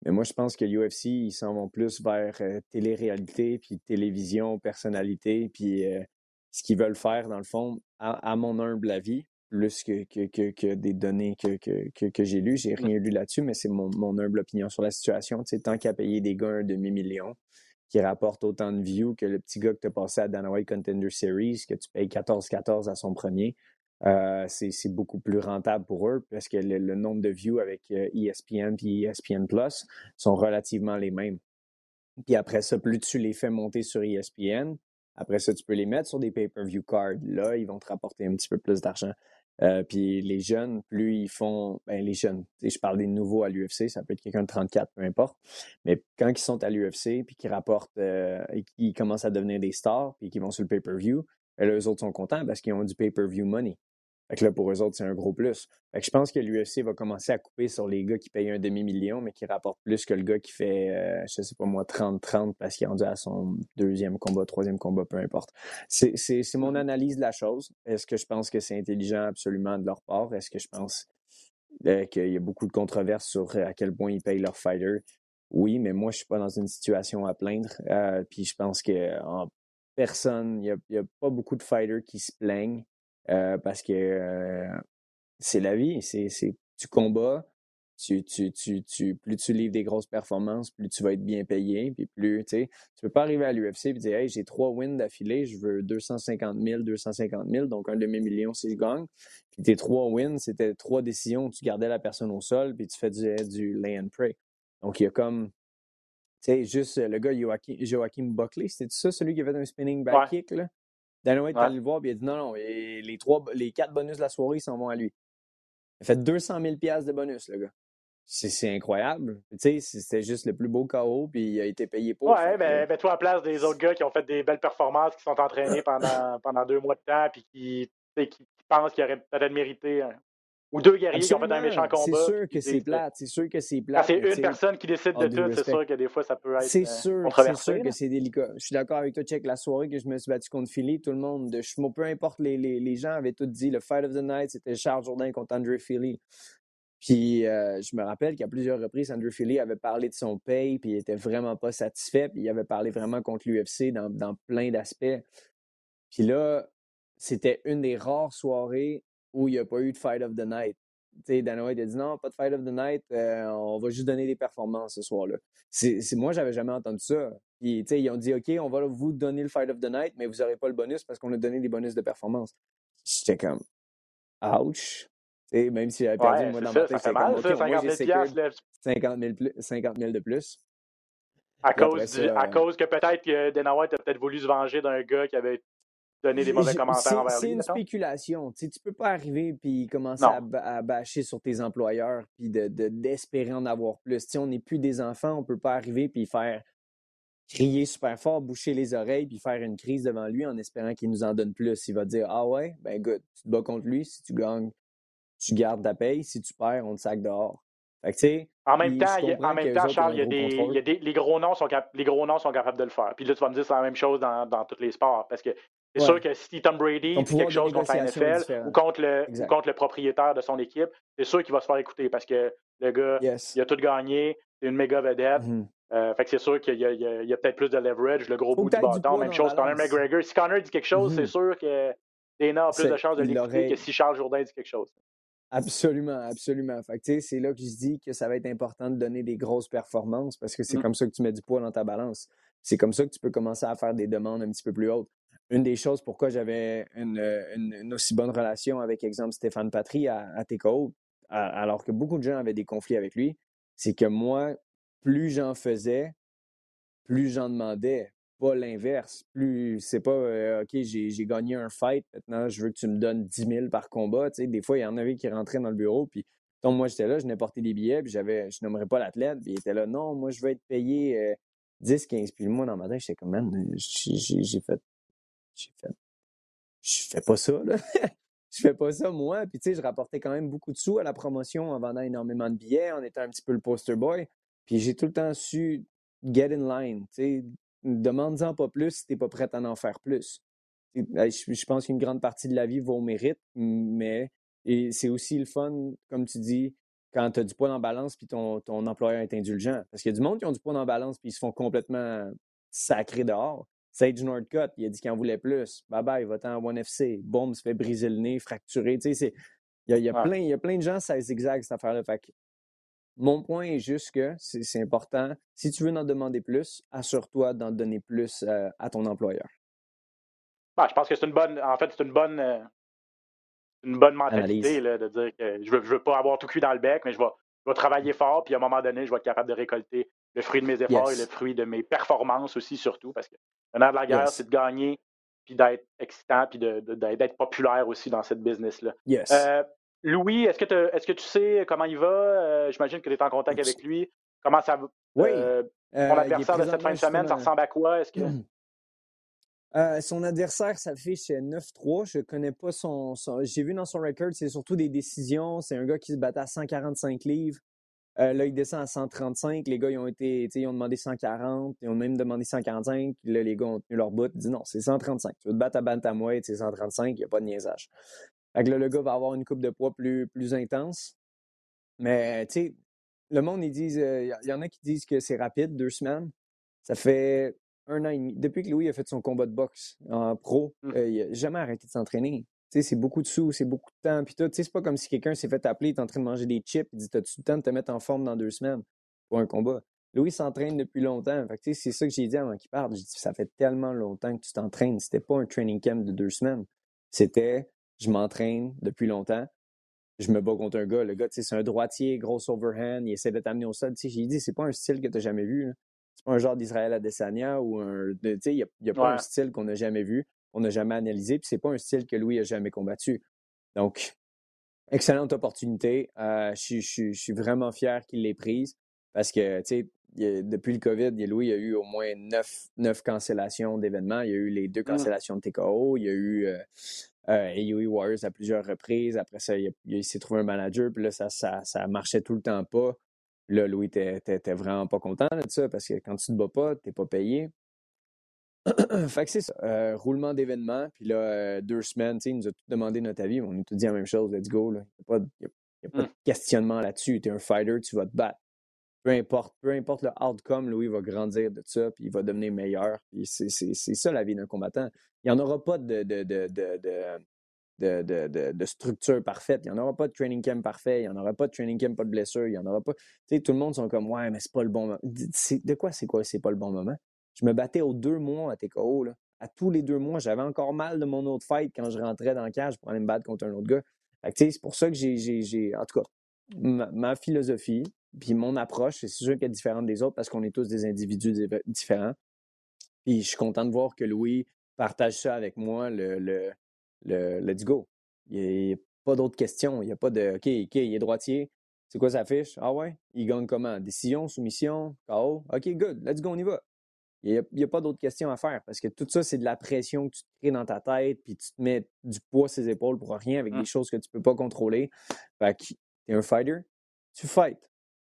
Mais moi, je pense que l'UFC, ils s'en vont plus vers euh, télé-réalité, puis télévision, personnalité, puis euh, ce qu'ils veulent faire, dans le fond, à, mon humble avis, plus que, que, que, des données que, que, que j'ai lues. J'ai rien lu là-dessus, mais c'est mon, mon, humble opinion sur la situation. Tu sais, tant qu'à payer des gars un demi-million qui rapportent autant de views que le petit gars que tu as passé à Dana White Contender Series, que tu payes 14-14 à son premier, euh, c'est beaucoup plus rentable pour eux parce que le, nombre de views avec ESPN et ESPN Plus sont relativement les mêmes. Puis après ça, plus tu les fais monter sur ESPN, après ça, tu peux les mettre sur des pay-per-view cards. Là, ils vont te rapporter un petit peu plus d'argent. Euh, puis les jeunes, plus ils font, ben les jeunes, je parle des nouveaux à l'UFC, ça peut être quelqu'un de 34, peu importe. Mais quand ils sont à l'UFC, puis qu'ils rapportent, euh, et qu'ils commencent à devenir des stars, puis qu'ils vont sur le pay-per-view, ben là, eux autres sont contents parce qu'ils ont du pay-per-view money. Fait que là, pour eux autres, c'est un gros plus. Fait que je pense que l'UFC va commencer à couper sur les gars qui payent un demi-million, mais qui rapportent plus que le gars qui fait, euh, je sais pas moi, 30-30 parce qu'il est rendu à son deuxième combat, troisième combat, peu importe. C'est mon analyse de la chose. Est-ce que je pense que c'est intelligent absolument de leur part? Est-ce que je pense euh, qu'il y a beaucoup de controverses sur euh, à quel point ils payent leurs fighters? Oui, mais moi, je suis pas dans une situation à plaindre. puis je pense que personne, il n'y a, pas beaucoup de fighters qui se plaignent. Euh, parce que euh, c'est la vie, c'est, tu combats, tu, tu, tu, tu, plus tu livres des grosses performances, plus tu vas être bien payé, puis plus, tu sais, tu peux pas arriver à l'UFC et dire, hey, j'ai trois wins d'affilée, je veux 250 000, 250 000, donc un demi-million si je gagne. Puis tes trois wins, c'était trois décisions, tu gardais la personne au sol, puis tu fais du, du lay and pray. Donc il y a comme, tu sais, juste le gars Joachim, Joachim Buckley, c'était ça, celui qui avait un spinning back kick, là? Dana White est allé le voir et il a dit non, non, les, trois, les quatre bonus de la soirée, ils s'en vont à lui. Il a fait 200 000 de bonus, le gars. C'est incroyable. Tu sais, c'était juste le plus beau KO, puis il a été payé pour. Ouais, ben, ben, toi, à place des autres gars qui ont fait des belles performances, qui sont entraînés pendant, pendant deux mois de temps, puis qui, qui pensent qu'ils auraient peut-être mérité ou deux guerriers qui ont fait un méchant combat. C'est sûr que c'est plate. C'est sûr que c'est plate. c'est une personne qui décide de tout, c'est sûr que des fois, ça peut être. C'est sûr, c'est sûr que c'est délicat. Je suis d'accord avec toi, Check. La soirée que je me suis battu contre Philly, tout le monde, de, peu importe, les, les, les, gens avaient tout dit. Le Fight of the Night, c'était Charles Jourdain contre Andrew Philly. Puis euh, je me rappelle qu'à plusieurs reprises, Andrew Philly avait parlé de son pay, puis il était vraiment pas satisfait, puis il avait parlé vraiment contre l'UFC dans, dans plein d'aspects. Puis là, c'était une des rares soirées où il n'y a pas eu de Fight of the Night. sais, Dana White a dit non, pas de Fight of the Night, euh, on va juste donner des performances ce soir-là. C'est, moi, j'avais jamais entendu ça. Puis, ils ont dit OK, on va vous donner le Fight of the Night, mais vous n'aurez pas le bonus parce qu'on a donné des bonus de performance. J'étais comme ouch. sais, même si j'avais perdu, moi, dans ma tête, c'est comme OK, moi, j'ai 50 000, 50 000 de plus. À cause, à cause que peut-être que Dana White a peut-être voulu se venger d'un gars qui avait donner des mauvais commentaires envers. C'est une spéculation. Tu ne peux pas arriver puis commencer à, bâcher sur tes employeurs puis d'espérer de, en avoir plus. on n'est plus des enfants, on ne peut pas arriver puis faire crier super fort, boucher les oreilles puis faire une crise devant lui en espérant qu'il nous en donne plus. Il va dire Ah ouais, ben good, tu te bats contre lui, si tu gagnes, tu gardes ta paye, si tu perds, on te sac dehors. Fait en même temps, en même temps Charles, il y a, des, il y a des, les, gros noms sont les gros noms sont capables de le faire. Puis là, tu vas me dire c'est la même chose dans, dans tous les sports. Parce que C'est sûr que si Tom Brady dit quelque chose contre la NFL ou contre, le, contre le propriétaire de son équipe, c'est sûr qu'il va se faire écouter parce que le gars, il a tout gagné, c'est une méga vedette. Mm-hmm. Euh, fait que c'est sûr qu'il y a, a, peut-être plus de leverage, le gros bout du bâton. Même chose, Conor McGregor. Si Conor dit quelque chose, c'est mm-hmm. sûr que Dana a plus de chances de l'écouter que si Charles Jourdain dit quelque chose. Absolument, absolument. Fait c'est là que je dis que ça va être important de donner des grosses performances parce que c'est mm. comme ça que tu mets du poids dans ta balance. C'est comme ça que tu peux commencer à faire des demandes un petit peu plus hautes. Une des choses pourquoi j'avais une, aussi bonne relation avec, exemple, Stéphane Patry à, à TKO, alors que beaucoup de gens avaient des conflits avec lui, c'est que moi, plus j'en faisais, plus j'en demandais pas l'inverse. Plus c'est pas euh, OK, j'ai gagné un fight, maintenant je veux que tu me donnes 10 000 par combat. des fois, il y en avait qui rentraient dans le bureau, puis donc moi j'étais là, je n'ai porté des billets, puis j'avais, je nommerais pas l'athlète, puis il était là, non, moi je veux être payé 10, 15. Puis moi, dans ma tête, j'étais comme, man, j'ai fait, j'ai fait, je fais pas ça, là. je fais pas ça, moi. Puis tu sais, je rapportais quand même beaucoup de sous à la promotion en vendant énormément de billets, en étant un petit peu le poster boy. Puis j'ai tout le temps su get in line, tu sais, demande-en pas plus si t'es pas prêt à en faire plus. Je, pense qu'une grande partie de la vie vaut au mérite, mais c'est aussi le fun, comme tu dis, quand tu as du poids en balance puis ton, ton employeur est indulgent. Parce qu'il y a du monde qui ont du poids en balance puis ils se font complètement sacrés dehors. Sage Nordcut, il a dit qu'il en voulait plus. Bye bye, va-t'en à One FC. Boom, se fait briser le nez, fracturer. Tu sais, il y a, plein, il y a plein de gens, ça zigzag cette affaire-là. Mon point est juste que c'est important. Si tu veux en demander plus, assure-toi d'en donner plus euh, à ton employeur. Bah, je pense que c'est une bonne. En fait, c'est une bonne. Euh, une bonne mentalité de dire que je veux, veux pas avoir tout cuit dans le bec, mais je vais, travailler fort, puis à un moment donné, je vais être capable de récolter le fruit de mes efforts et le fruit de mes performances aussi, surtout, parce que le de la guerre, c'est de gagner, puis d'être excitant, puis d'être populaire aussi dans cette business-là. Euh, Louis, est-ce que, est que tu sais comment il va? Euh, j'imagine que tu es en contact avec lui. Comment ça va? Oui. Euh, ton adversaire de cette fin de semaine, ça ressemble à quoi? Est-ce que... Euh, son adversaire s'affiche 9-3. Je connais pas son. J'ai vu dans son record, c'est surtout des décisions. C'est un gars qui se battait à 145 livres. Euh, là, il descend à 135. Les gars, ils ont été, ils ont demandé 140. Ils ont même demandé 145. Là, les gars ont tenu leur bout. Ils disent non, c'est 135. Tu veux te battre à Bantamweight, c'est 135. Il n'y a pas de niaisage. Fait là, le gars va avoir une coupe de poids plus, plus intense. Mais, tu sais, le monde, ils disent, euh, il y en a qui disent que c'est rapide, deux semaines. Ça fait un an et demi. Depuis que Louis a fait son combat de boxe en pro, mmh. euh, il n'a jamais arrêté de s'entraîner. C'est beaucoup de sous, c'est beaucoup de temps. Puis tout, c'est pas comme si quelqu'un s'est fait appeler, il est en train de manger des chips, il dit T'as-tu le temps de te mettre en forme dans deux semaines pour un combat? Louis s'entraîne depuis longtemps. c'est ça que j'ai dit avant qu'il parte. J'ai dit Ça fait tellement longtemps que tu t'entraînes. C'était pas un training camp de deux semaines. C'était Je m'entraîne depuis longtemps. Je me bats contre un gars. Le gars, c'est un droitier, gros overhand. Il essaie de t'amener au sol. J'ai dit C'est pas un style que tu n'as jamais vu c'est pas un genre d'Israël Adesanya ou un. Tu sais, il n'y a, pas un style qu'on n'a jamais vu, qu'on n'a jamais analysé, puis c'est pas un style que Louis a jamais combattu. Donc, excellente opportunité. Euh, je, suis vraiment fier qu'il l'ait prise parce que, tu sais, depuis le COVID, Louis il y a eu au moins neuf, neuf cancellations d'événements. Il y a eu les deux mmh. cancellations de TKO. Il y a eu euh, euh Warriors à plusieurs reprises. Après ça, il, s'est trouvé un manager. Puis là, ça, ça, ça marchait tout le temps pas. Là, Louis, t'es vraiment pas content de ça parce que quand tu te bats pas, t'es pas payé. fait que c'est ça. Euh, roulement d'événements. Puis là, euh, deux semaines, il nous a tout demandé notre avis. On nous a tout dit la même chose. Let's go. Il n'y a, pas de mmh. questionnement là-dessus. Tu es un fighter, tu vas te battre. Peu importe, peu importe le outcome, Louis va grandir de ça, puis il va devenir meilleur. c'est ça la vie d'un combattant. Il n'y en aura pas de, de, de, de, structure parfaite. Il n'y en aura pas de training camp parfait. Il n'y en aura pas de training camp, pas de blessure. Il n'y en aura pas. Tu sais, tout le monde sont comme, ouais, mais c'est pas le bon moment. De quoi c'est quoi, c'est pas le bon moment? Je me battais aux deux mois à TKO, là. À tous les deux mois, j'avais encore mal de mon autre fight quand je rentrais dans le cage pour aller me battre contre un autre gars. c'est pour ça que j'ai, en tout cas, ma, philosophie, puis mon approche, c'est sûr qu'elle est différente des autres parce qu'on est tous des individus différents. Puis je suis content de voir que Louis partage ça avec moi, le le let's go. Il n'y a, pas d'autres questions. Il n'y a pas de OK, OK, il est droitier. C'est quoi sa fiche? Ah ouais? Il gagne comment? Décision, soumission, KO? OK, good, let's go, on y va. Il n'y a, pas d'autres questions à faire parce que tout ça, c'est de la pression que tu te crées dans ta tête, puis tu te mets du poids sur ses épaules pour rien avec des mmh. choses que tu ne peux pas contrôler. Fait que es un fighter, tu fights.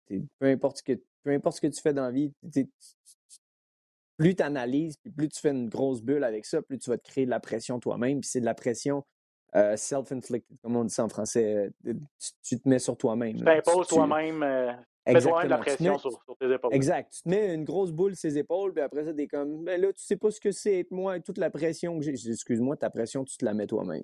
Peu importe, ce que, peu importe ce que tu fais dans la vie, plus tu analyses, puis plus tu fais une grosse bulle avec ça, plus tu vas te créer de la pression toi-même. Puis c'est de la pression euh, self-inflicted, comme on dit ça en français. Euh, tu, te mets sur toi-même. Tu t'imposes toi-même. Euh, Exactement. la pression sur, tes épaules. Exact. Tu te mets une grosse boule sur ses épaules, puis après ça, t'es comme, ben là, tu sais pas ce que c'est être moi, toute la pression que j'ai. Excuse-moi, ta pression, tu te la mets toi-même.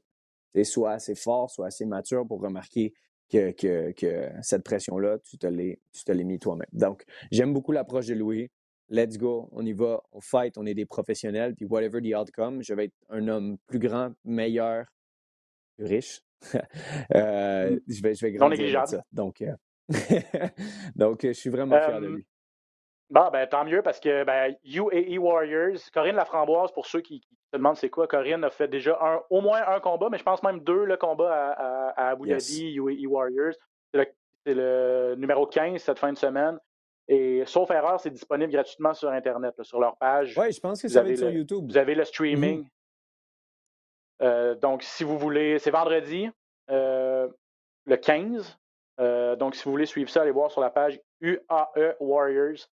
C'est soit assez fort, soit assez mature pour remarquer que, que, que cette pression-là, tu te l'es mis toi-même. Donc, j'aime beaucoup l'approche de Louis. Let's go, on y va, on fight, on est des professionnels, puis whatever the outcome, je vais être un homme plus grand, meilleur, plus riche. euh, mm. je vais, je vais grandir ça. Donc, euh, donc, je suis vraiment fier de lui. Bon, ben, tant mieux parce que ben, UAE Warriors, Corinne Laframboise, pour ceux qui, se demandent c'est quoi, Corinne a fait déjà un, au moins un combat, mais je pense même deux le combat à, à, Abu Dhabi, UAE Warriors. C'est le, numéro 15 cette fin de semaine. Et sauf erreur, c'est disponible gratuitement sur Internet, sur leur page. Oui, je pense que ça va être sur YouTube. Vous avez le streaming. Mm-hmm. Euh, donc, si vous voulez, c'est vendredi, euh, le 15. Euh, donc, si vous voulez suivre ça, allez voir sur la page UAE Warriors.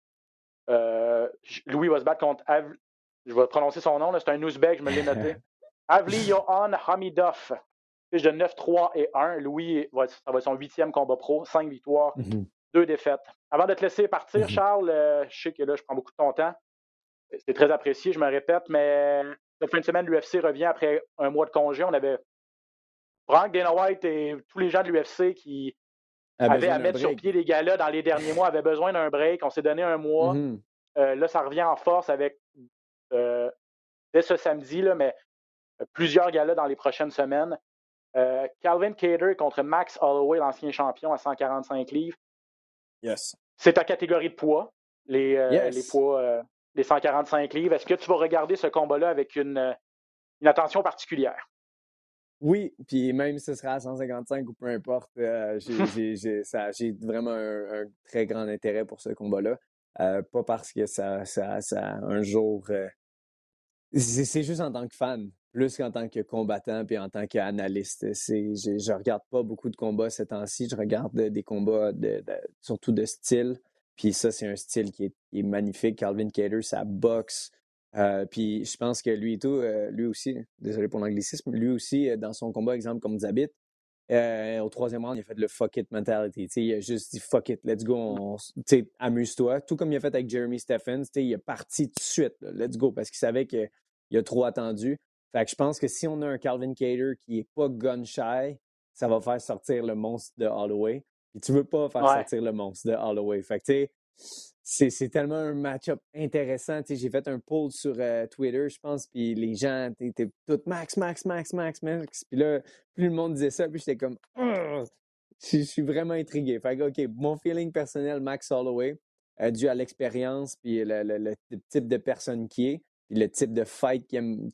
Louis va se battre contre je vais prononcer son nom, c'est un Ouzbek, je me l'ai noté. Avli Johan Hamidov. Fiche de 9-3 et 1. Louis, ça va être son huitième combat pro, cinq victoires, mm-hmm. deux défaites. Avant de te laisser partir, mm-hmm. Charles, je sais que là, je prends beaucoup de ton temps. C'est très apprécié, je me répète, mais cette fin de semaine, l'UFC revient après un mois de congé. On avait Frank Dana White et tous les gens de l'UFC qui avaient à mettre sur pied les gars-là dans les derniers mois avaient besoin d'un break. On s'est donné un mois. Mm-hmm. Euh, là, ça revient en force avec euh, dès ce samedi, là, mais euh, plusieurs galas dans les prochaines semaines. Calvin Cater contre Max Holloway, l'ancien champion à 145 livres. Yes. C'est ta catégorie de poids, les, les poids les 145 livres. Est-ce que tu vas regarder ce combat-là avec une, une, attention particulière? Oui, puis même si ce sera à 155 ou peu importe, euh, j'ai vraiment un, très grand intérêt pour ce combat-là. Euh, pas parce que ça, ça, ça un jour. Euh, c'est juste en tant que fan, plus qu'en tant que combattant puis en tant qu'analyste. Je, je regarde pas beaucoup de combats ces temps-ci. Je regarde des combats de, surtout de style. Puis ça, c'est un style qui est, magnifique. Calvin Cater, ça boxe. Euh, puis je pense que lui et tout, euh, lui aussi, désolé pour l'anglicisme, lui aussi, euh, dans son combat, exemple, comme Zabit, au troisième round, il a fait le fuck it mentality. il a juste dit fuck it, let's go, amuse-toi. Tout comme il a fait avec Jeremy Stephens, il est parti tout de suite, let's go, parce qu'il savait qu'il a trop attendu. Fait que je pense que si on a un Calvin Cater qui est pas gun shy, ça va faire sortir le monstre de Holloway. Et tu veux pas faire sortir le monstre de Holloway. Fait que, c'est tellement un match-up intéressant. J'ai fait un poll sur euh, Twitter, je pense, puis les gens étaient tous Max, Max, Max, Max, Max. Puis là, plus le monde disait ça, puis j'étais comme, je suis vraiment intrigué. Fait que, OK, mon feeling personnel, Max Holloway, euh, dû à l'expérience, puis le, type de personne qui est le type de fight qu'il aime,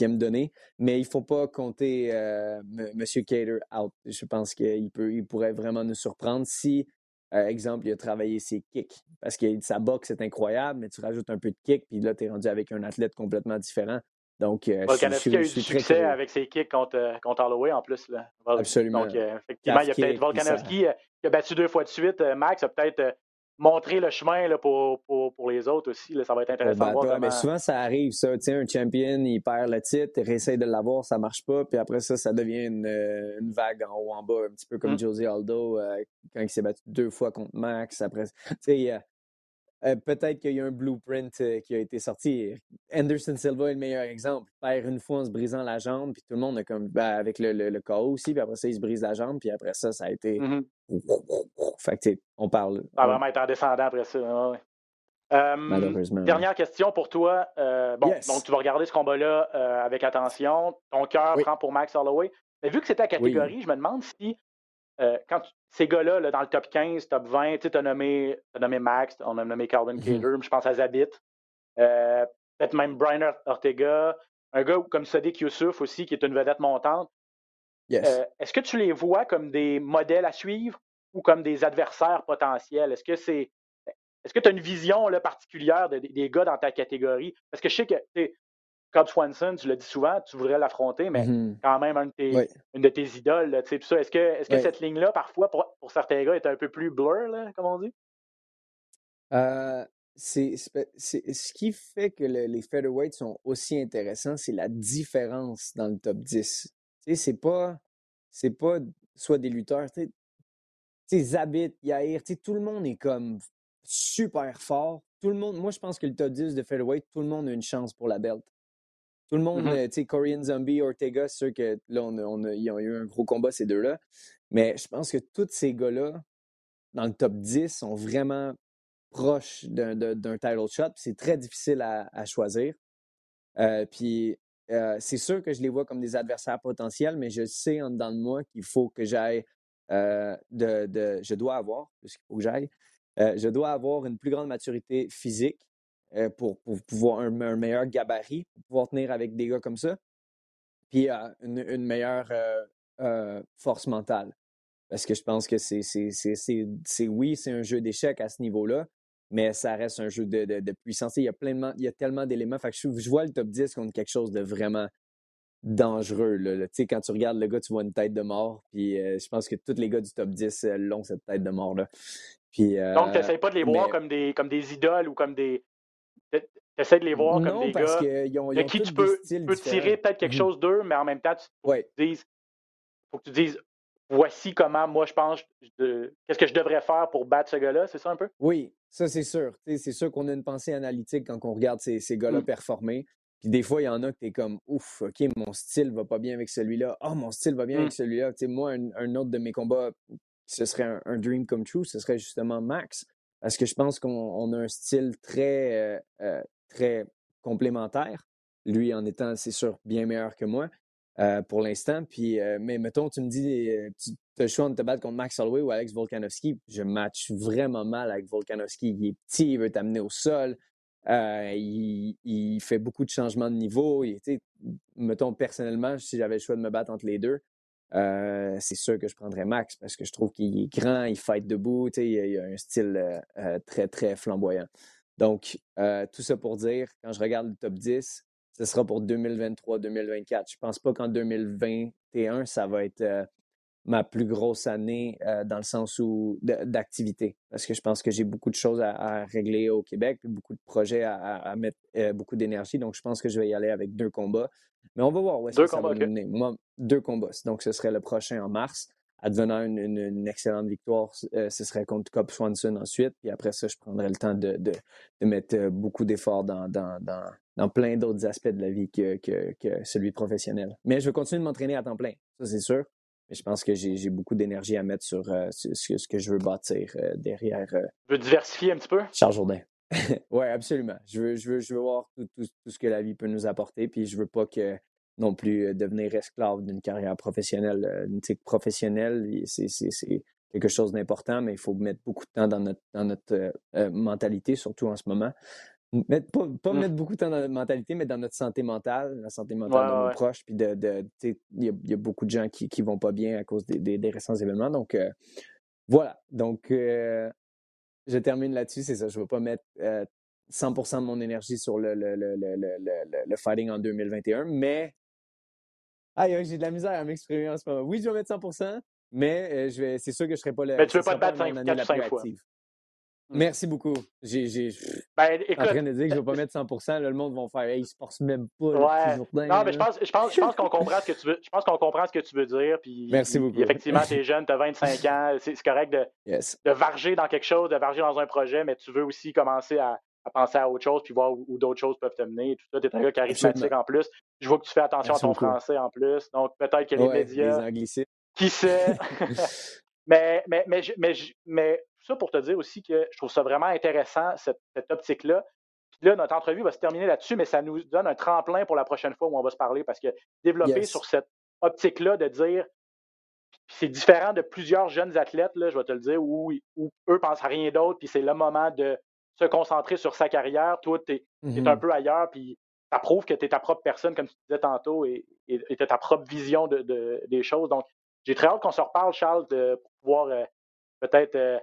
aime, donner. Mais il ne faut pas compter euh, M. Cater out. Je pense qu'il peut, il pourrait vraiment nous surprendre si, par euh, exemple, il a travaillé ses kicks. Parce que sa boxe est incroyable, mais tu rajoutes un peu de kick, puis là, tu es rendu avec un athlète complètement différent. Donc, euh, Volkanovski a eu du succès avec ses kicks contre, contre Holloway en plus. Là. Absolument. Donc, effectivement, il y a peut-être Volkanovski qui a battu deux fois de suite. Max a peut-être montrer le chemin là, pour, pour, pour, les autres aussi. Là, ça va être intéressant de voir Mais souvent, ça arrive, ça. un champion, il perd le titre, il réessaye de l'avoir, ça marche pas, puis après ça, ça devient une, euh, une vague en haut, en bas, un petit peu comme mm. Josie Aldo, euh, quand il s'est battu deux fois contre Max. Après, euh, peut-être qu'il y a un blueprint qui a été sorti. Anderson Silva est le meilleur exemple. Perd une fois en se brisant la jambe, puis tout le monde a comme ben, avec le, le, KO aussi, puis après ça, il se brise la jambe, puis après ça, ça a été. Mm-hmm. Fait que, on parle. Ça va vraiment être en descendant après ça. Malheureusement. Dernière question pour toi. Euh, bon, donc tu vas regarder ce combat-là euh, avec attention. Ton cœur prend pour Max Holloway. Mais vu que c'était la catégorie, je me demande si euh, quand ces gars-là, dans le top 15, top 20, tu as nommé, as nommé Max, on a nommé Calvin mm je pense à Zabit, peut-être même Brian Ortega, un gars comme Sadiq Youssouf aussi, qui est une vedette montante. Est-ce que tu les vois comme des modèles à suivre ou comme des adversaires potentiels? Est-ce que c'est. Est-ce que tu as une vision là, particulière des gars dans ta catégorie? Parce que je sais que Cobb Swanson, tu l'as dit souvent, tu voudrais l'affronter, mais mm-hmm. quand même une de tes idoles. Est-ce que, est -ce que cette ligne-là, parfois, pour, certains gars, est un peu plus blur, comme on dit? Euh, c'est, ce qui fait que les featherweights sont aussi intéressants, c'est la différence dans le top 10. Tu sais, c'est pas, c'est pas soit des lutteurs, tu sais, Zabit, Yair, tout le monde est comme super fort. Tout le monde, moi, je pense que le top 10 de featherweight, tout le monde a une chance pour la belt. Tout le monde, Mm-hmm. euh, tu sais, Korean Zombie, Ortega, c'est sûr que là, on a, on a- ils ont eu un gros combat, ces deux-là. Mais je pense que tous ces gars-là, dans le top 10, sont vraiment proches d'un title shot. C'est très difficile à, à choisir. Euh, puis euh, c'est sûr que je les vois comme des adversaires potentiels, mais je sais en dedans de moi qu'il faut que j'aille euh, de, de- Je dois avoir, parce qu'il faut que j'aille, je dois avoir une plus grande maturité physique euh, pour, pour pouvoir un, un meilleur gabarit, pour pouvoir tenir avec des gars comme ça, puis euh, une, une meilleure euh, force mentale. Parce que je pense que c'est, c'est, c'est, c'est, c'est- oui, c'est un jeu d'échecs à ce niveau-là, mais ça reste un jeu de, de, de puissance. Il y a, pleinement, il y a tellement d'éléments. Fait que je, je vois le top 10 comme quelque chose de vraiment dangereux. Là, là. Tu sais, Quand tu regardes le gars, tu vois une tête de mort. Puis euh, je pense que tous les gars du top 10 euh, l'ont, cette tête de mort-là. Puis, Donc, tu n'essaies pas de les voir comme, des, comme des idoles ou comme des. Tu essaies de les voir comme des parce gars ont, ils de qui tu peux, tu peux tirer peut-être quelque Mhm. chose d'eux, mais en même temps, tu Ouais. faut que tu dises voici comment moi je pense, qu'est-ce que je devrais faire pour battre ce gars-là, c'est ça un peu? Oui, ça c'est sûr. C'est sûr qu'on a une pensée analytique quand on regarde ces, ces gars-là Mm. performer. Puis des fois, il y en a que tu es comme ouf, OK, mon style va pas bien avec celui-là. Ah, mon style va bien Mm. avec celui-là. Moi, un, un autre de mes combats, ce serait un, un dream come true, ce serait justement Max. Parce que je pense qu'on on a un style très, euh, euh, très complémentaire. Lui, en étant, c'est sûr, bien meilleur que moi euh, pour l'instant. Puis, mais mettons, tu me dis, tu as le choix de te battre contre Max Holloway ou Alex Volkanovski. Je match vraiment mal avec Volkanovski. Il est petit, il veut t'amener au sol. Il, fait beaucoup de changements de niveau. Mettons, personnellement, si j'avais le choix de me battre entre les deux, euh, c'est sûr que je prendrais Max parce que je trouve qu'il est grand, il fight debout, il, a, un style euh, euh, très, très flamboyant. Donc, tout ça pour dire, quand je regarde le top 10, ce sera pour 2023-2024. Je pense pas qu'en 2021, ça va être ma plus grosse année euh, dans le sens où d'activité. Parce que je pense que j'ai beaucoup de choses à, à régler au Québec, beaucoup de projets à, mettre euh, beaucoup d'énergie. Donc, je pense que je vais y aller avec deux combats. Mais on va voir où est-ce que ça combats, va ok. nous mener. Moi, deux combats. Donc, ce serait le prochain en mars. Advenant une, une- une excellente victoire, euh, ce serait contre Cobb Swanson ensuite. Puis après ça, je prendrais le temps de, de- de mettre euh, beaucoup d'efforts dans, dans, dans, dans plein d'autres aspects de la vie que, que, que celui professionnel. Mais je vais continuer de m'entraîner à temps plein, ça c'est sûr. Mais je pense que j'ai beaucoup d'énergie à mettre sur, euh, ce, ce que je veux bâtir euh, derrière euh, Tu veux diversifier un petit peu? Charles Jourdain. oui, absolument. Je veux, je, veux, je veux voir tout, tout- tout ce que la vie peut nous apporter, puis je veux pas que non plus euh, devenir esclave d'une carrière professionnelle. Euh, Une éthique professionnelle, c'est quelque chose d'important, mais il faut mettre beaucoup de temps dans notre, dans notre euh, euh, mentalité, surtout en ce moment. Mettre, pas pas Mm. mettre beaucoup de temps dans notre mentalité, mais dans notre santé mentale, la santé mentale Ouais, de nos ouais. proches. Puis de, de, tu sais, il y, a, il y a beaucoup de gens qui, qui vont pas bien à cause des, des, des récents événements. Donc, euh, voilà. Donc, euh, je termine là-dessus, c'est ça. Je ne vais pas mettre euh, 100% de mon énergie sur le, fighting en 2021, mais aïe, j'ai de la misère à m'exprimer en ce moment. Oui, je vais mettre 100%, mais euh, je vais, c'est sûr que je ne serai pas le. Mais tu veux ce pas te battre mon cinq- année quatre la ou cinq plus fois. active. Mm. Merci beaucoup. J'ai, j'ai, Ben, en écoute, train de dire que je ne vais pas mettre 100%. Là, le monde va faire, hey, il se force même pas. Ouais. Jourdain, Non, mais je pense, je pense, je pense qu'on comprend ce que tu veux. Je pense qu'on comprend ce que tu veux dire. Puis, Merci beaucoup. effectivement, tu es jeune, tu as 25 ans. C'est c'est correct de, Yes. de varger dans quelque chose, de varger dans un projet, mais tu veux aussi commencer à, à penser à autre chose, puis voir où, où d'autres choses peuvent te mener. Tout ça, tu es un gars charismatique Absolument. en plus. Je vois que tu fais attention Merci à ton beaucoup. français en plus. Donc, peut-être que les Ouais, les médias, anglicismes. qui sait? mais, mais, mais, mais, mais ça pour te dire aussi que je trouve ça vraiment intéressant, cette, cette optique-là. Puis là, notre entrevue va se terminer là-dessus, mais ça nous donne un tremplin pour la prochaine fois où on va se parler parce que développer Yes. sur cette optique-là de dire c'est différent de plusieurs jeunes athlètes, là, je vais te le dire, où, où eux pensent à rien d'autre, puis c'est le moment de se concentrer sur sa carrière. Toi, tu es, un peu ailleurs, puis ça prouve que tu es ta propre personne, comme tu disais tantôt, et tu as ta propre vision de, de- des choses. Donc, j'ai très hâte qu'on se reparle, Charles, de, pour pouvoir euh, peut-être euh,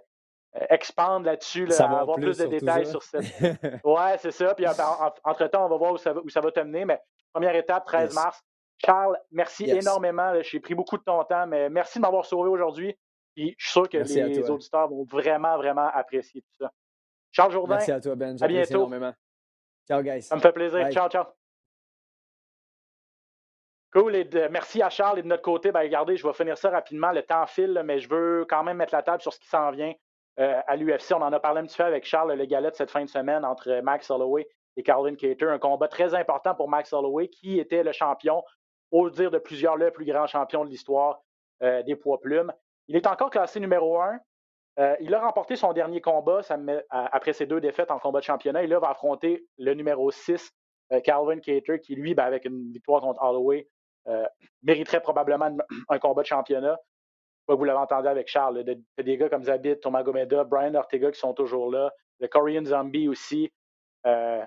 expandre là-dessus, là, avoir plus, de détails sur cette. Ouais, c'est ça. Puis en- en- entre-temps, on va voir où ça va, où ça va te mener. Mais première étape, 13 Yes. mars. Charles, merci Yes. énormément. J'ai pris beaucoup de ton temps, mais merci de m'avoir sauvé aujourd'hui. Puis je suis sûr que Merci les toi. auditeurs vont vraiment, vraiment apprécier tout ça. Charles Jourdain. Merci à toi, Ben. À bientôt. énormément. Ciao, guys. Ça me fait plaisir. Bye. Ciao, ciao. Cool. Et de- merci à Charles. Et de notre côté, ben, regardez, je vais finir ça rapidement. Le temps file, mais je veux quand même mettre la table sur ce qui s'en vient euh, à l'UFC. On en a parlé un petit peu avec Charles, le cette fin de semaine entre Max Holloway et Carlin Cater. Un combat très important pour Max Holloway, qui était le champion, au dire de plusieurs, le plus grand champion de l'histoire euh, des poids plumes. Il est encore classé numéro un. Euh, il a remporté son dernier combat après ses deux défaites en combat de championnat. Là, va affronter le numéro 6, euh, Calvin Cater, qui, lui, ben, avec une victoire contre Holloway, mériterait probablement un combat de championnat. Vous l'avez entendu avec Charles, de- de- des gars comme Zabit, Thomas Gomeda, Brian Ortega qui sont toujours là, le Korean Zombie aussi. Euh,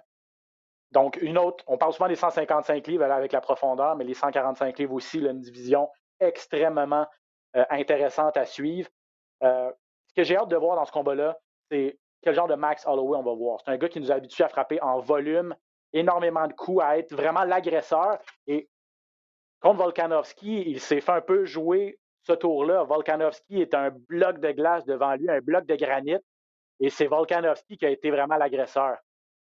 donc, une autre, on parle souvent des 155 livres avec la profondeur, mais les 145 livres aussi, là, une division extrêmement euh, intéressante à suivre. Euh, ce que j'ai hâte de voir dans ce combat-là, c'est quel genre de Max Holloway on va voir. C'est un gars qui nous a habitués à frapper en volume, énormément de coups, à être vraiment l'agresseur. Et contre Volkanovski, il s'est fait un peu jouer ce tour-là. Volkanovski est un bloc de glace devant lui, un bloc de granit. Et c'est Volkanovski qui a été vraiment l'agresseur.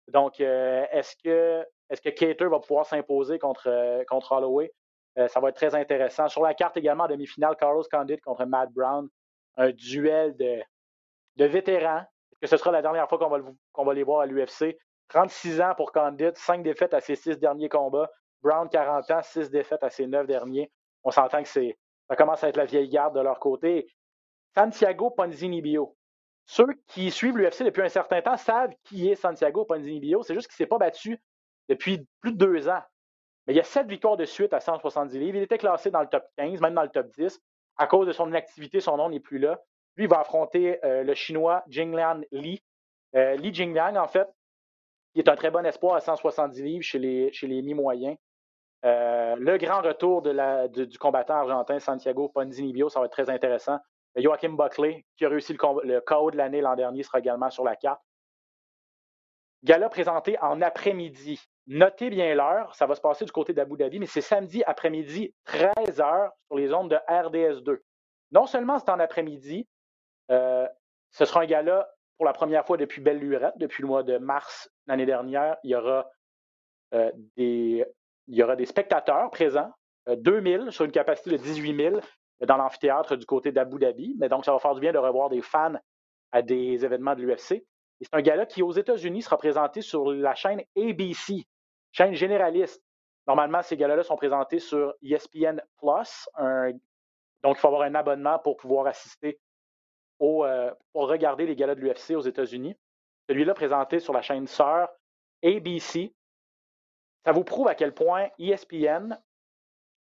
Donc, euh, est-ce que est-ce que Cater va pouvoir s'imposer contre, euh, contre Holloway? Euh, ça va être très intéressant. Sur la carte également, en demi-finale, Carlos Condit contre Matt Brown. Un duel de, de vétérans. Est-ce que ce sera la dernière fois qu'on va, va les voir à l'UFC? 36 ans pour Condit, 5 défaites à ses 6 derniers combats. Brown, 40 ans, 6 défaites à ses 9 derniers. On s'entend que c'est, ça commence à être la vieille garde de leur côté. Santiago Ponzinibbio. Ceux qui suivent l'UFC depuis un certain temps savent qui est Santiago Ponzinibbio. C'est juste qu'il ne s'est pas battu depuis plus de deux ans. Mais il y a sept victoires de suite à 170 livres. Il était classé dans le top 15, même dans le top 10. À cause de son inactivité, son nom n'est plus là. Lui, il va affronter euh, le Chinois Jingliang Li. Euh, Li Jingliang, en fait, qui est un très bon espoir à 170 livres chez les, chez les mi-moyens. Euh, le grand retour du combattant argentin Santiago Ponzinibbio, ça va être très intéressant. Euh, Joachim Buckley, qui a réussi le, le KO de l'année l'an dernier, sera également sur la carte. Gala présenté en après-midi. Notez bien l'heure, ça va se passer du côté d'Abu Dhabi, mais c'est samedi après-midi, 13h, sur les ondes de RDS2. Non seulement c'est en après-midi, euh, ce sera un gala pour la première fois depuis Belle Lurette, depuis le mois de mars l'année dernière. Il y aura, des, il y aura des spectateurs présents, euh, 2000 sur une capacité de 18 000 dans l'amphithéâtre du côté d'Abu Dhabi. Mais donc, ça va faire du bien de revoir des fans à des événements de l'UFC. Et c'est un gala qui, aux États-Unis, sera présenté sur la chaîne ABC, chaîne généraliste. Normalement, ces galas-là sont présentés sur ESPN Plus. donc, il faut avoir un abonnement pour pouvoir assister au, euh, pour regarder les galas de l'UFC aux États-Unis. Celui-là présenté sur la chaîne sœur ABC. Ça vous prouve à quel point ESPN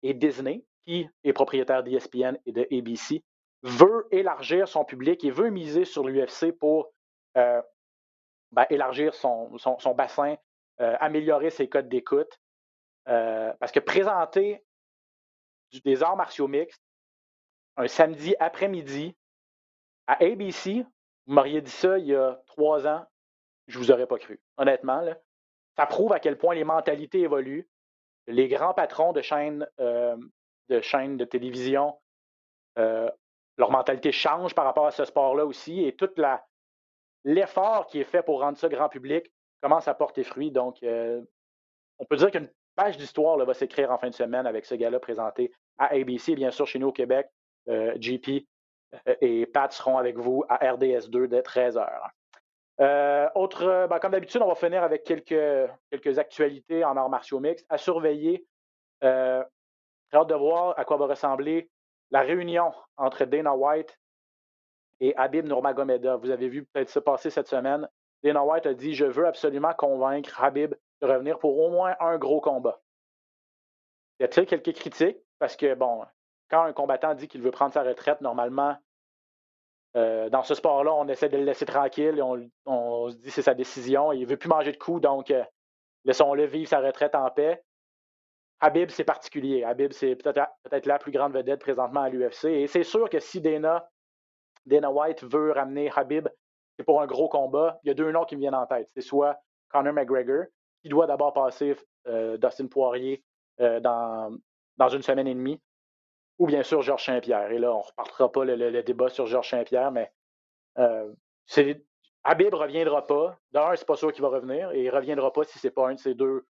et Disney, qui est propriétaire d'ESPN et de ABC, veut élargir son public et veut miser sur l'UFC pour euh, ben, élargir son, bassin, euh, améliorer ses codes d'écoute. Euh, parce que présenter des arts martiaux mixtes un samedi après-midi à ABC, vous m'auriez dit ça il y a trois ans, je vous aurais pas cru. Honnêtement, là. Ça prouve à quel point les mentalités évoluent. Les grands patrons de chaînes, euh, de, chaînes de télévision, euh, leur mentalité change par rapport à ce sport-là aussi, et toute la l'effort qui est fait pour rendre ça grand public commence à porter fruit. Donc, euh, on peut dire qu'une page d'histoire va s'écrire en fin de semaine avec ce gars-là présenté à ABC. Bien sûr, chez nous au Québec, JP et Pat seront avec vous à RDS2 dès 13h. Euh, autre, euh, ben, comme d'habitude, on va finir avec quelques, actualités en arts martiaux mixtes à surveiller. Euh, j'ai hâte de voir à quoi va ressembler la réunion entre Dana White et Habib Nurmagomedov. Vous avez vu peut-être ça passer cette semaine. Dana White a dit Je veux absolument convaincre Habib de revenir pour au moins un gros combat. Y a-t-il quelques critiques? Parce que, bon, quand un combattant dit qu'il veut prendre sa retraite, normalement, euh, dans ce sport-là, on essaie de le laisser tranquille et on, se dit c'est sa décision. Il ne veut plus manger de coups, donc euh, laissons-le vivre sa retraite en paix. Habib, c'est particulier. Habib, c'est peut-être peut la plus grande vedette présentement à l'UFC. Et c'est sûr que si Dana, Dana White veut ramener Habib, c'est pour un gros combat. Il y a deux noms qui me viennent en tête. C'est soit Conor McGregor, qui doit d'abord passer euh, Dustin Poirier euh, dans une semaine et demie, ou bien sûr Georges Saint-Pierre. Et là, on ne repartira pas le, le- débat sur Georges Saint-Pierre, mais euh, Habib ne reviendra pas. D'un, c'est pas sûr qu'il va revenir. Et il ne reviendra pas si ce n'est pas un de ces deux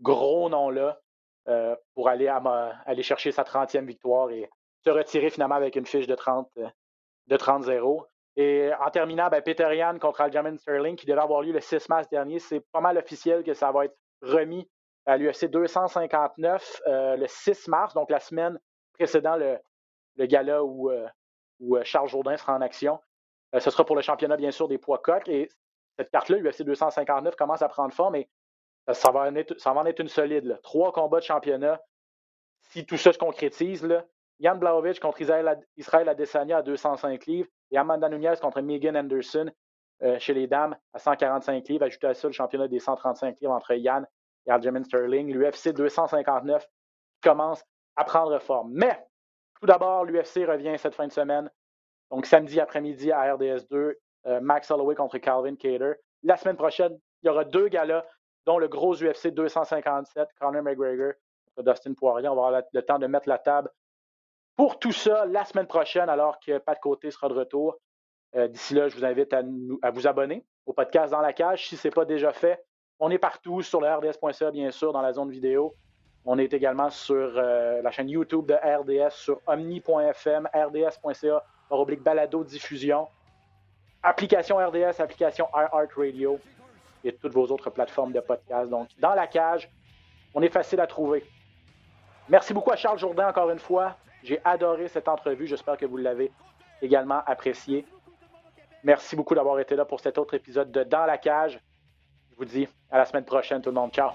gros noms-là euh, pour aller, aller chercher sa 30e victoire et se retirer finalement avec une fiche de 30 de 30-0. Et en terminant, ben, Peter Yan contre Aljamain Sterling, qui devait avoir lieu le 6 mars dernier, c'est pas mal officiel que ça va être remis à l'UFC 259 euh, le 6 mars, donc la semaine précédant le, gala où, euh, euh, Charles Jourdain sera en action. ce sera pour le championnat, bien sûr, des poids coqs. Et cette carte-là, UFC 259, commence à prendre forme, mais ça va en être, une solide. Trois combats de championnat. Si tout ça se concrétise, là, Jan Blaovic contre Israël Adesanya à 205 livres et Amanda Nunez contre Megan Anderson euh, chez les dames à 145 livres. Ajouté à ça le championnat des 135 livres entre Yann et Aljamain Sterling. L'UFC 259 commence à prendre forme. Mais tout d'abord, l'UFC revient cette fin de semaine. Donc samedi après-midi à RDS2, euh, Max Holloway contre Calvin Cater. La semaine prochaine, il y aura deux galas, dont le gros UFC 257, Conor McGregor contre Dustin Poirier. On va avoir le temps de mettre la table pour tout ça, la semaine prochaine, alors que Pat Côté sera de retour, euh, d'ici là, je vous invite à, vous abonner au podcast Dans la Cage si ce n'est pas déjà fait. On est partout sur le RDS.ca, bien sûr, dans la zone vidéo. On est également sur euh, la chaîne YouTube de RDS, sur omni.fm, rds.ca, oblique balado diffusion, application RDS, application iHeartRadio et toutes vos autres plateformes de podcast. Donc, dans la cage, on est facile à trouver. Merci beaucoup à Charles Jourdain, encore une fois. J'ai adoré cette entrevue. J'espère que vous l'avez également appréciée. Merci beaucoup d'avoir été là pour cet autre épisode de Dans la cage. Je vous dis à la semaine prochaine, tout le monde. Ciao.